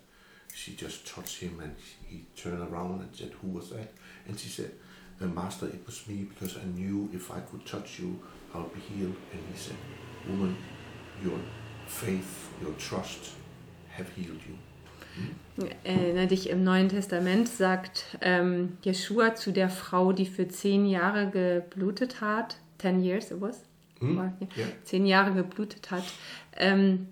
she just touched him and he turned around and said, Who was that? And she said, "Uh, Master, it was me because I knew if I could touch you, I'll be healed. And he said, Woman, your faith, your trust have healed you. Erinnere dich, im Neuen Testament sagt ähm, Jeschua zu der Frau, die für zehn Jahre geblutet hat, ten years it was, War- ja. Zehn Jahre geblutet hat, ähm,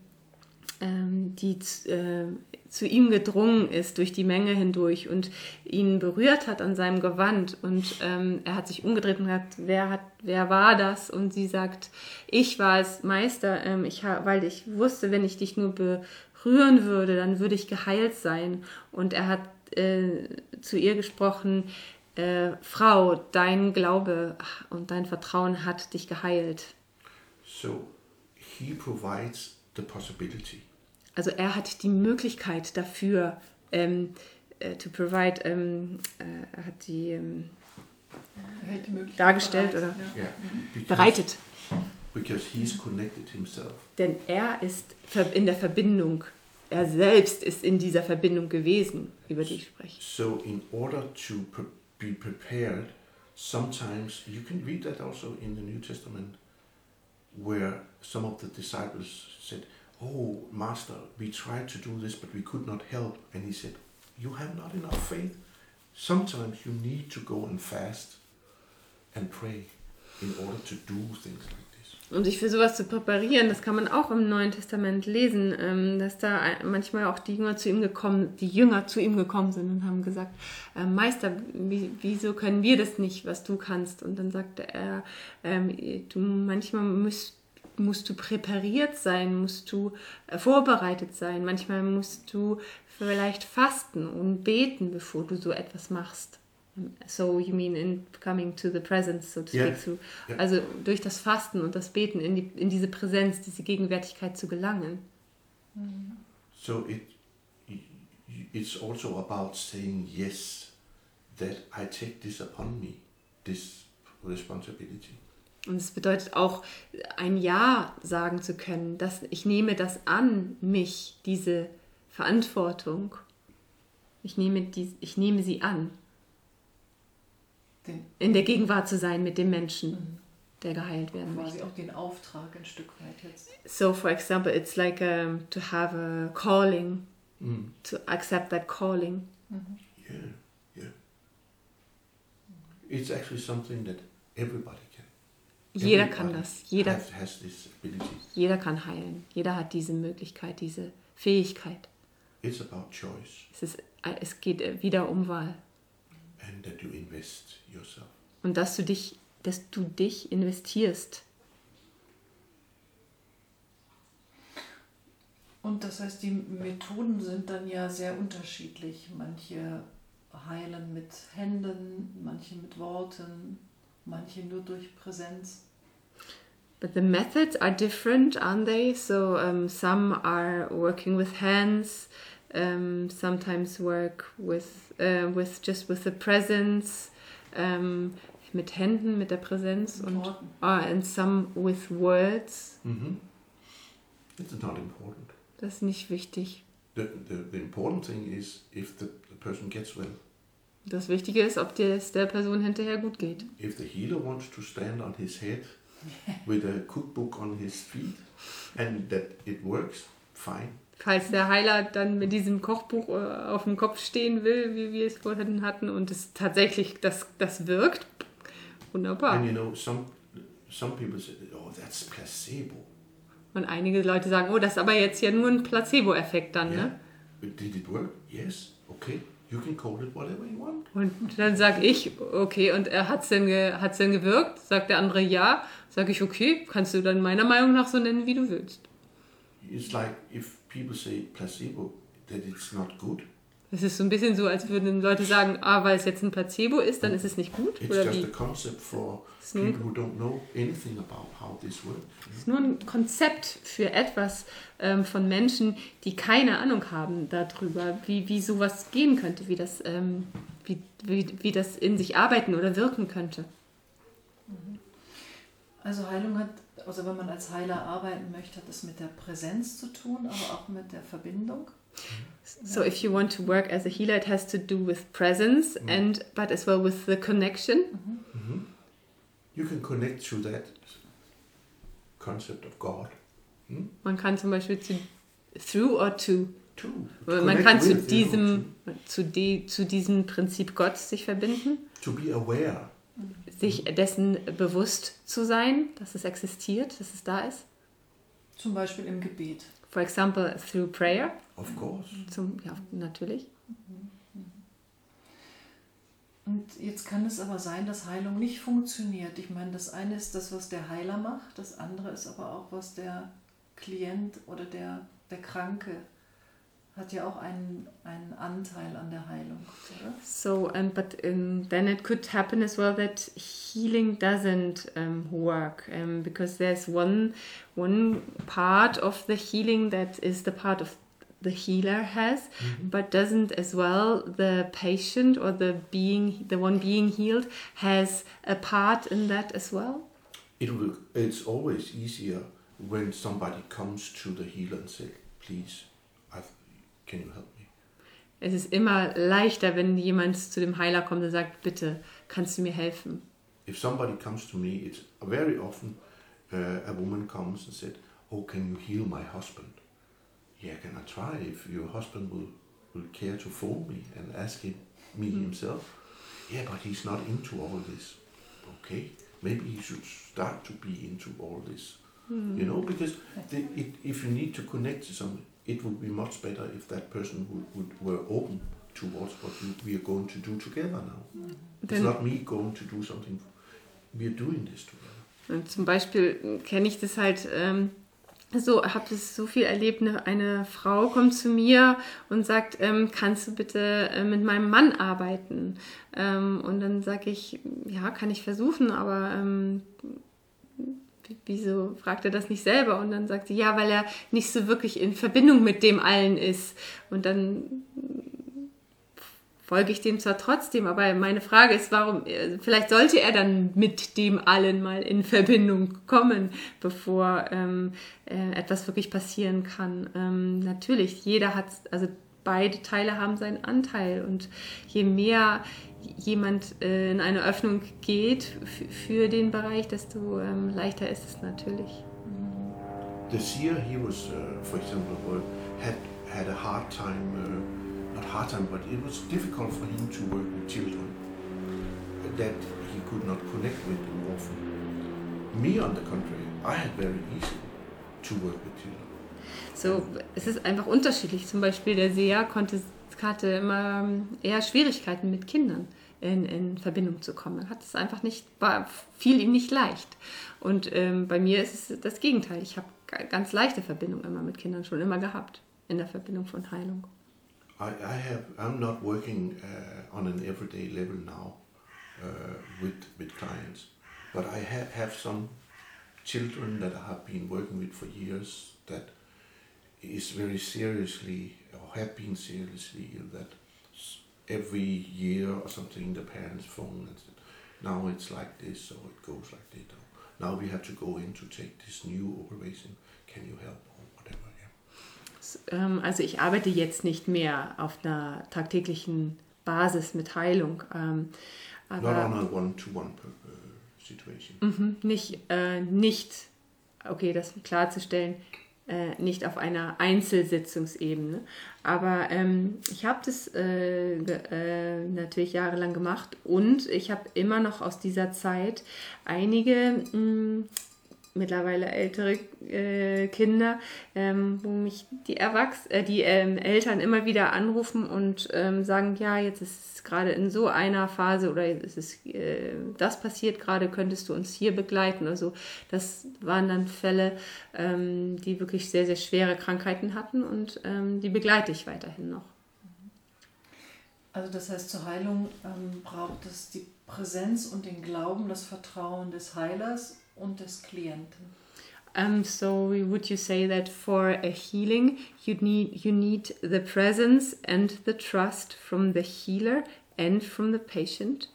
ähm, die äh, zu ihm gedrungen ist durch die Menge hindurch und ihn berührt hat an seinem Gewand und ähm, er hat sich umgedreht und hat, wer hat, wer war das? Und sie sagt, ich war es, Meister, ähm, ich weil ich wusste, wenn ich dich nur berühren würde, dann würde ich geheilt sein. Und er hat äh, zu ihr gesprochen, äh, Frau, dein Glaube und dein Vertrauen hat dich geheilt. So he provides the possibility. Also er hat die Möglichkeit dafür, ähm, äh, to provide, ähm, äh, er hat die, ähm, die dargestellt bereit, oder Ja. Yeah, because, bereitet. because he's connected himself. Denn er ist in der Verbindung. Er selbst ist in dieser Verbindung gewesen, über die ich spreche. So, in order to be prepared, sometimes you can read that also in the New Testament, where some of the disciples said, Oh, Master, we tried to do this, but we could not help. And he said, You have not enough faith. Sometimes you need to go and fast and pray in order to do things like. Um sich für sowas zu präparieren, das kann man auch im Neuen Testament lesen, ähm, dass da manchmal auch die Jünger zu ihm gekommen, die Jünger zu ihm gekommen sind und haben gesagt, äh, Meister, wie, wieso können wir das nicht, was du kannst? Und dann sagte er, ähm, du manchmal musst musst du präpariert sein, musst du äh, vorbereitet sein, manchmal musst du vielleicht fasten und beten, bevor du so etwas machst. So you mean in coming to the presence, so to speak, so Ja. also durch das Fasten und das Beten in, die, in diese Präsenz, diese Gegenwärtigkeit zu gelangen. So it it's also about saying yes, that I take this upon me, this responsibility. Und es bedeutet auch, ein Ja sagen zu können, dass ich nehme das an mich, diese Verantwortung. Ich nehme, die, ich nehme sie an, Den, in der Gegenwart zu sein mit dem Menschen, der geheilt werden quasi möchte. auch den Auftrag ein Stück weit jetzt. So, for example, it's like um, to have a calling, Mm. to accept that calling. Yeah, yeah. It's actually something that everybody can. Jeder Everybody kann das. Jeder, has, has this ability. jeder kann heilen. Jeder hat diese Möglichkeit, diese Fähigkeit. It's about choice Es, ist, es geht wieder um Wahl. And that you invest yourself. Und dass du dich, dass du dich investierst. Und das heißt, die Methoden sind dann ja sehr unterschiedlich. Manche heilen mit Händen, manche mit Worten, manche nur durch Präsenz. But the methods are different, aren't they? So um, some are working with hands, um, sometimes work with, uh, with just with the presence, um, mit Händen, mit der Präsenz Mit und Worten. ah, and some with words. hmm It's not important. Das ist nicht wichtig. The, the, the important thing is if the, the person gets well. Das Wichtige ist, ob dir es der Person hinterher gut geht. If the healer wants to stand on his head with a cookbook on his feet and that it works, fine. Falls der Heiler dann mit diesem Kochbuch äh, auf dem Kopf stehen will, wie wir es vorhin hatten, und es tatsächlich das, das wirkt, wunderbar. And you know, some some people say, "Oh, that's placebo." Und einige Leute sagen, oh, das ist aber jetzt ja nur ein Placebo-Effekt dann, Yeah. ne? Did it work? Yes. Okay. You can call it whatever you want. Und dann sage ich, okay, und hat es denn, ge hat's denn gewirkt? Sagt der andere ja. Sage ich, okay, kannst du dann meiner Meinung nach so nennen, wie du willst. It's like if people say placebo that it's not good. Es ist so ein bisschen so, als würden Leute sagen, ah, weil es jetzt ein Placebo ist, dann ist es nicht gut. It's Oder just wie? a concept for Ist nur, people who don't know anything about how this works. ist nur ein Konzept für etwas ähm, von Menschen, die keine Ahnung haben darüber, wie, wie sowas gehen könnte, wie das, ähm, wie, wie, wie das in sich arbeiten oder wirken könnte. Also Heilung hat, also wenn man als Heiler arbeiten möchte, hat es mit der Präsenz zu tun, aber auch mit der Verbindung. So if you want to work as a healer, it has to do with presence and but as well with the connection. Mhm. You can connect to that concept of God. Hmm? Man kann zum Beispiel zu through or to. Too. Man Connect kann zu diesem zu, die, zu diesem Prinzip Gott sich verbinden, to, to be aware. Sich dessen bewusst zu sein, dass es existiert, dass es da ist. Zum Beispiel im Gebet. For example, through prayer. Of course. Zum, ja, natürlich. Und jetzt kann es aber sein, dass Heilung nicht funktioniert. Ich meine, das eine ist das, was der Heiler macht, das andere ist aber auch, was der Klient oder der, der Kranke hat ja auch einen, einen Anteil an der Heilung, oder? So, um, but um, then it could happen as well that healing doesn't um, work um, because there's one one part of the healing that is the part of the healer has, mm-hmm. but doesn't as well the patient or the being, the one being healed, has a part in that as well? It will, it's always easier when somebody comes to the healer and say, please, I've, can you help me? Es ist immer leichter, wenn jemand zu dem Heiler kommt und sagt, bitte, kannst du mir helfen? If somebody comes to me, it's very often uh, a woman comes and said, oh, can you heal my husband? Yeah, can I try if your husband will, will care to phone me and ask him, me mm. himself? Yeah, but he's not into all this. Okay, maybe he should start to be into all this. Mm. You know, because the, it, if you need to connect to something, it would be much better if that person would, would were open towards what we, are going to do together now. Mm. It's not me going to do something. We are doing this together. Zum Beispiel kenne ich das halt ähm, so, habe es so viel erlebt. Eine, eine, Frau kommt zu mir und sagt, ähm, kannst du bitte äh, mit meinem Mann arbeiten? Ähm, und dann sage ich, ja, kann ich versuchen, aber ähm, wieso fragt er das nicht selber? Und dann sagt sie, ja, weil er nicht so wirklich in Verbindung mit dem allen ist. Und dann folge ich dem zwar trotzdem, aber meine Frage ist, warum, vielleicht sollte er dann mit dem allen mal in Verbindung kommen, bevor ähm, äh, etwas wirklich passieren kann. Ähm, natürlich, jeder hat, also beide Teile haben seinen Anteil und je mehr jemand äh, in eine Öffnung geht für den Bereich, desto ähm, leichter ist es natürlich. This year he was, uh, for example, had, had a hard time uh not hard time, but it was difficult for him to work with children that he could not connect with often. Me, on the contrary, I had very easy to work with children. So, es ist einfach unterschiedlich. Zum Beispiel der Seher konnte, hatte immer eher Schwierigkeiten mit Kindern in, in Verbindung zu kommen. Hat es einfach nicht, war, fiel ihm nicht leicht. Und ähm, bei mir ist es das Gegenteil. Ich habe ganz leichte Verbindungen immer mit Kindern schon immer gehabt in der Verbindung von Heilung. I, I have I'm not working uh, on an everyday level now uh, with with clients, but I ha have some children that I have been working with for years that is very seriously or have been seriously ill that every year or something the parents phone and said, now it's like this so it goes like that. Now we have to go in to take this new operation. Can you help? ähm, also ich arbeite jetzt nicht mehr auf einer tagtäglichen Basis mit Heilung. Ähm, aber Not on a one-to-one uh, situation. Mhm, nicht, äh, nicht, okay, das klarzustellen, äh, nicht auf einer Einzelsitzungsebene. Aber ähm, ich habe das äh, äh, natürlich jahrelang gemacht und ich habe immer noch aus dieser Zeit einige mh, mm, mittlerweile ältere äh, Kinder, ähm, wo mich die Erwachs äh, die ähm, Eltern immer wieder anrufen und ähm, sagen, ja, jetzt ist es gerade in so einer Phase oder es ist äh, das passiert gerade, könntest du uns hier begleiten oder so. Das waren dann Fälle, ähm, die wirklich sehr, sehr schwere Krankheiten hatten und ähm, die begleite ich weiterhin noch. Also das heißt, zur Heilung ähm, braucht es die Präsenz und den Glauben, das Vertrauen des Heilers und des Klienten. Um, so would you say that for a healing you need you need the presence and the trust from the healer and from the patient?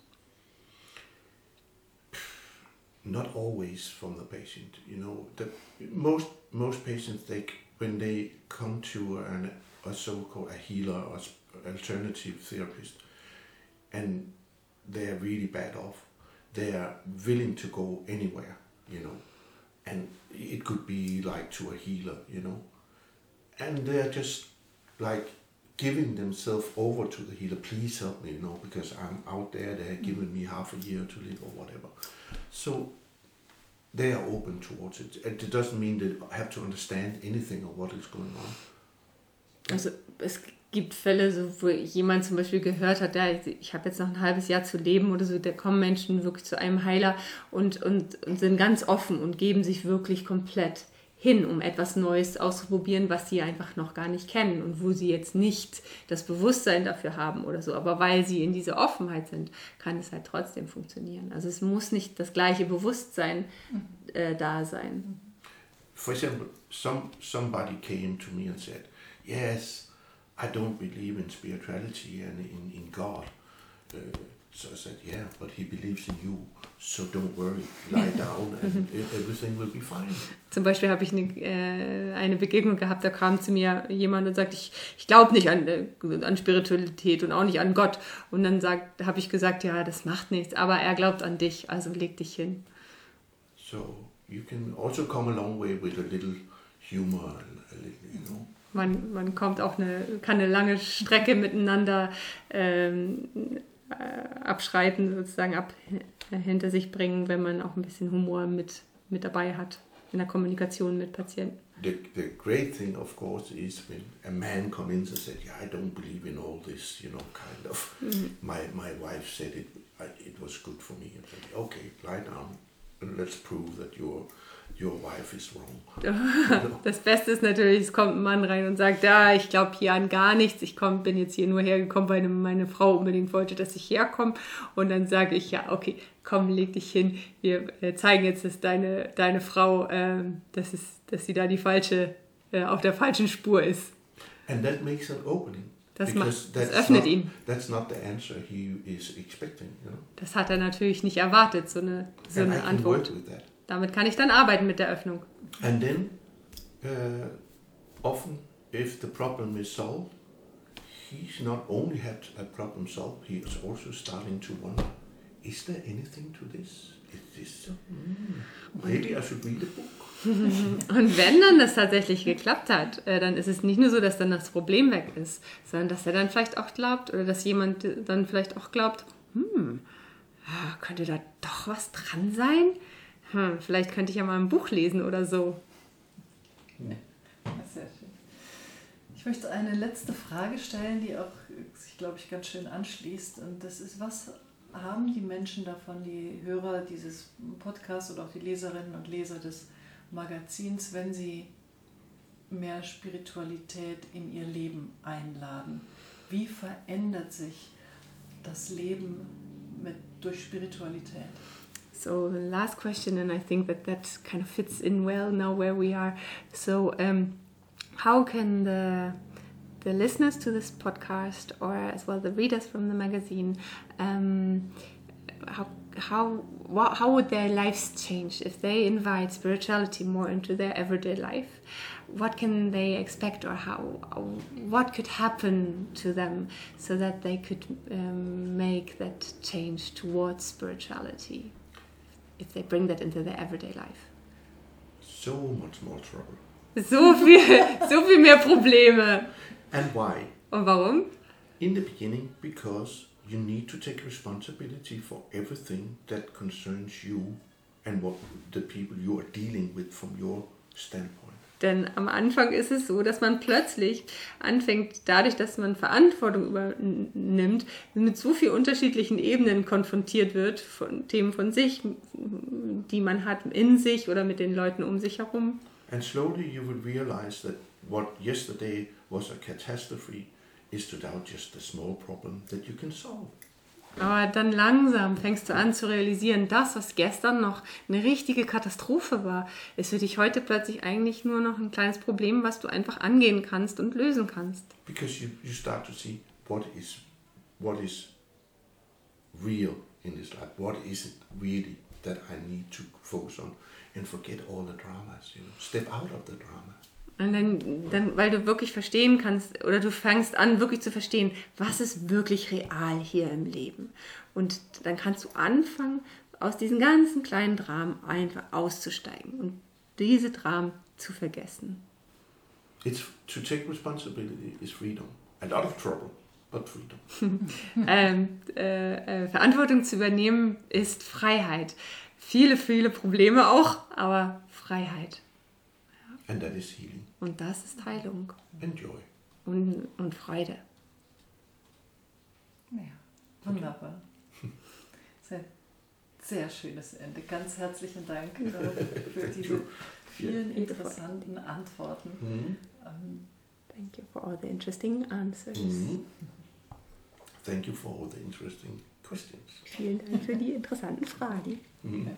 Not always from the patient. You know, the most most patients they when they come to an, a so-called a healer or alternative therapist, and they are really bad off, they are willing to go anywhere you know, and it could be like to a healer, you know, and they're just like giving themselves over to the healer. Please help me, you know, because I'm out there. They're mm. giving me half a year to live or whatever. So they are open towards it. It doesn't mean that I have to understand anything of what is going on. Also es gibt Fälle, so, wo jemand zum Beispiel gehört hat, ja, ich habe jetzt noch ein halbes Jahr zu leben oder so, da kommen Menschen wirklich zu einem Heiler und, und, und sind ganz offen und geben sich wirklich komplett hin, um etwas Neues auszuprobieren, was sie einfach noch gar nicht kennen und wo sie jetzt nicht das Bewusstsein dafür haben oder so. Aber weil sie in dieser Offenheit sind, kann es halt trotzdem funktionieren. Also es muss nicht das gleiche Bewusstsein äh, da sein. For example, some, somebody came to me and said, yes, I don't believe in spirituality and in, in God. Uh, so I said, yeah, but he believes in you. So don't worry, lie down and everything will be fine. Zum Beispiel habe ich eine, äh, eine Begegnung gehabt, da kam zu mir jemand und sagte, ich, ich glaube nicht an, äh, an Spiritualität und auch nicht an Gott. Und dann habe ich gesagt, ja, das macht nichts, aber er glaubt an dich, also leg dich hin. So you can also come a long way with a little humor, a little, you know. Man, man kommt auch eine, kann eine lange Strecke miteinander ähm, äh, abschreiten, sozusagen ab, hinter sich bringen, wenn man auch ein bisschen Humor mit, mit dabei hat in der Kommunikation mit Patienten. The, the great thing, of course, is when a man comes in and says, "Yeah, I don't believe in all this," you know, kind of. Mm -hmm. My my wife said it. It was good for me. And said, "Okay, lie down, and let's prove that you're." Your wife is wrong. Das Beste ist natürlich, es kommt ein Mann rein und sagt, ja, ich glaube hier an gar nichts. Ich komm, bin jetzt hier nur hergekommen, weil meine Frau unbedingt wollte, dass ich herkomme. Und dann sage ich, ja, okay, komm, leg dich hin. Wir äh, zeigen jetzt, dass deine, deine Frau, äh, dass, es, dass sie da die falsche, äh, auf der falschen Spur ist. And that makes an opening. Das, macht, das öffnet not, ihn. That's not the answer he is expecting, you know? Das hat er natürlich nicht erwartet, so eine, so eine Antwort. Damit kann ich dann arbeiten mit der Öffnung. And then, uh, often, if the problem is solved, he's not only had a problem solved, he is also starting to wonder, is there anything to this? Is this so? Mm, maybe I should read a book. Und wenn dann das tatsächlich geklappt hat, äh, dann ist es nicht nur so, dass dann das Problem weg ist, sondern dass er dann vielleicht auch glaubt oder dass jemand dann vielleicht auch glaubt, hm, könnte da doch was dran sein? Hm, vielleicht könnte ich ja mal ein Buch lesen oder so. Sehr schön. Ich möchte eine letzte Frage stellen, die auch sich, glaube ich, ganz schön anschließt. Und das ist, was haben die Menschen davon, die Hörer dieses Podcasts oder auch die Leserinnen und Leser des Magazins, wenn sie mehr Spiritualität in ihr Leben einladen? Wie verändert sich das Leben mit, durch Spiritualität? So the last question, and I think that that kind of fits in well now where we are. So um, how can the the listeners to this podcast, or as well the readers from the magazine, um, how how what, how would their lives change if they invite spirituality more into their everyday life? What can they expect, or how what could happen to them so that they could um, make that change towards spirituality? If they bring that into their everyday life. So much more trouble. So viel, so viel mehr Probleme. And why? Und warum? In the beginning, because you need to take responsibility for everything that concerns you and what the people you are dealing with from your standpoint. Denn am Anfang ist es so, dass man plötzlich anfängt, dadurch, dass man Verantwortung übernimmt, mit so vielen unterschiedlichen Ebenen konfrontiert wird, von Themen von sich, die man hat in sich oder mit den Leuten um sich herum. And slowly you will realize that what yesterday was a catastrophe is to doubt just a small problem that you can solve. Aber dann langsam fängst du an zu realisieren, das, was gestern noch eine richtige Katastrophe war, ist für dich heute plötzlich eigentlich nur noch ein kleines Problem, was du einfach angehen kannst und lösen kannst. Because you, you start to see what is, what is real in this life. What is it really that I need to focus on and forget all the dramas, you know, step out of the drama. Und dann, dann, weil du wirklich verstehen kannst oder du fängst an, wirklich zu verstehen, was ist wirklich real hier im Leben. Und dann kannst du anfangen, aus diesen ganzen kleinen Dramen einfach auszusteigen und diese Dramen zu vergessen. It's to take responsibility is freedom. A lot of trouble, but freedom. ähm, äh, äh, Verantwortung zu übernehmen ist Freiheit. Viele, viele Probleme auch, aber Freiheit. And that is healing. Und das ist Heilung. And joy. Und, und Freude. Ja, wunderbar. Sehr, sehr schönes Ende. Ganz herzlichen Dank für diese vielen interessanten Antworten. Mhm. Um, Thank you for all the interesting answers. Mhm. Thank you for all the interesting questions. Vielen Dank für die interessanten Fragen. Mhm.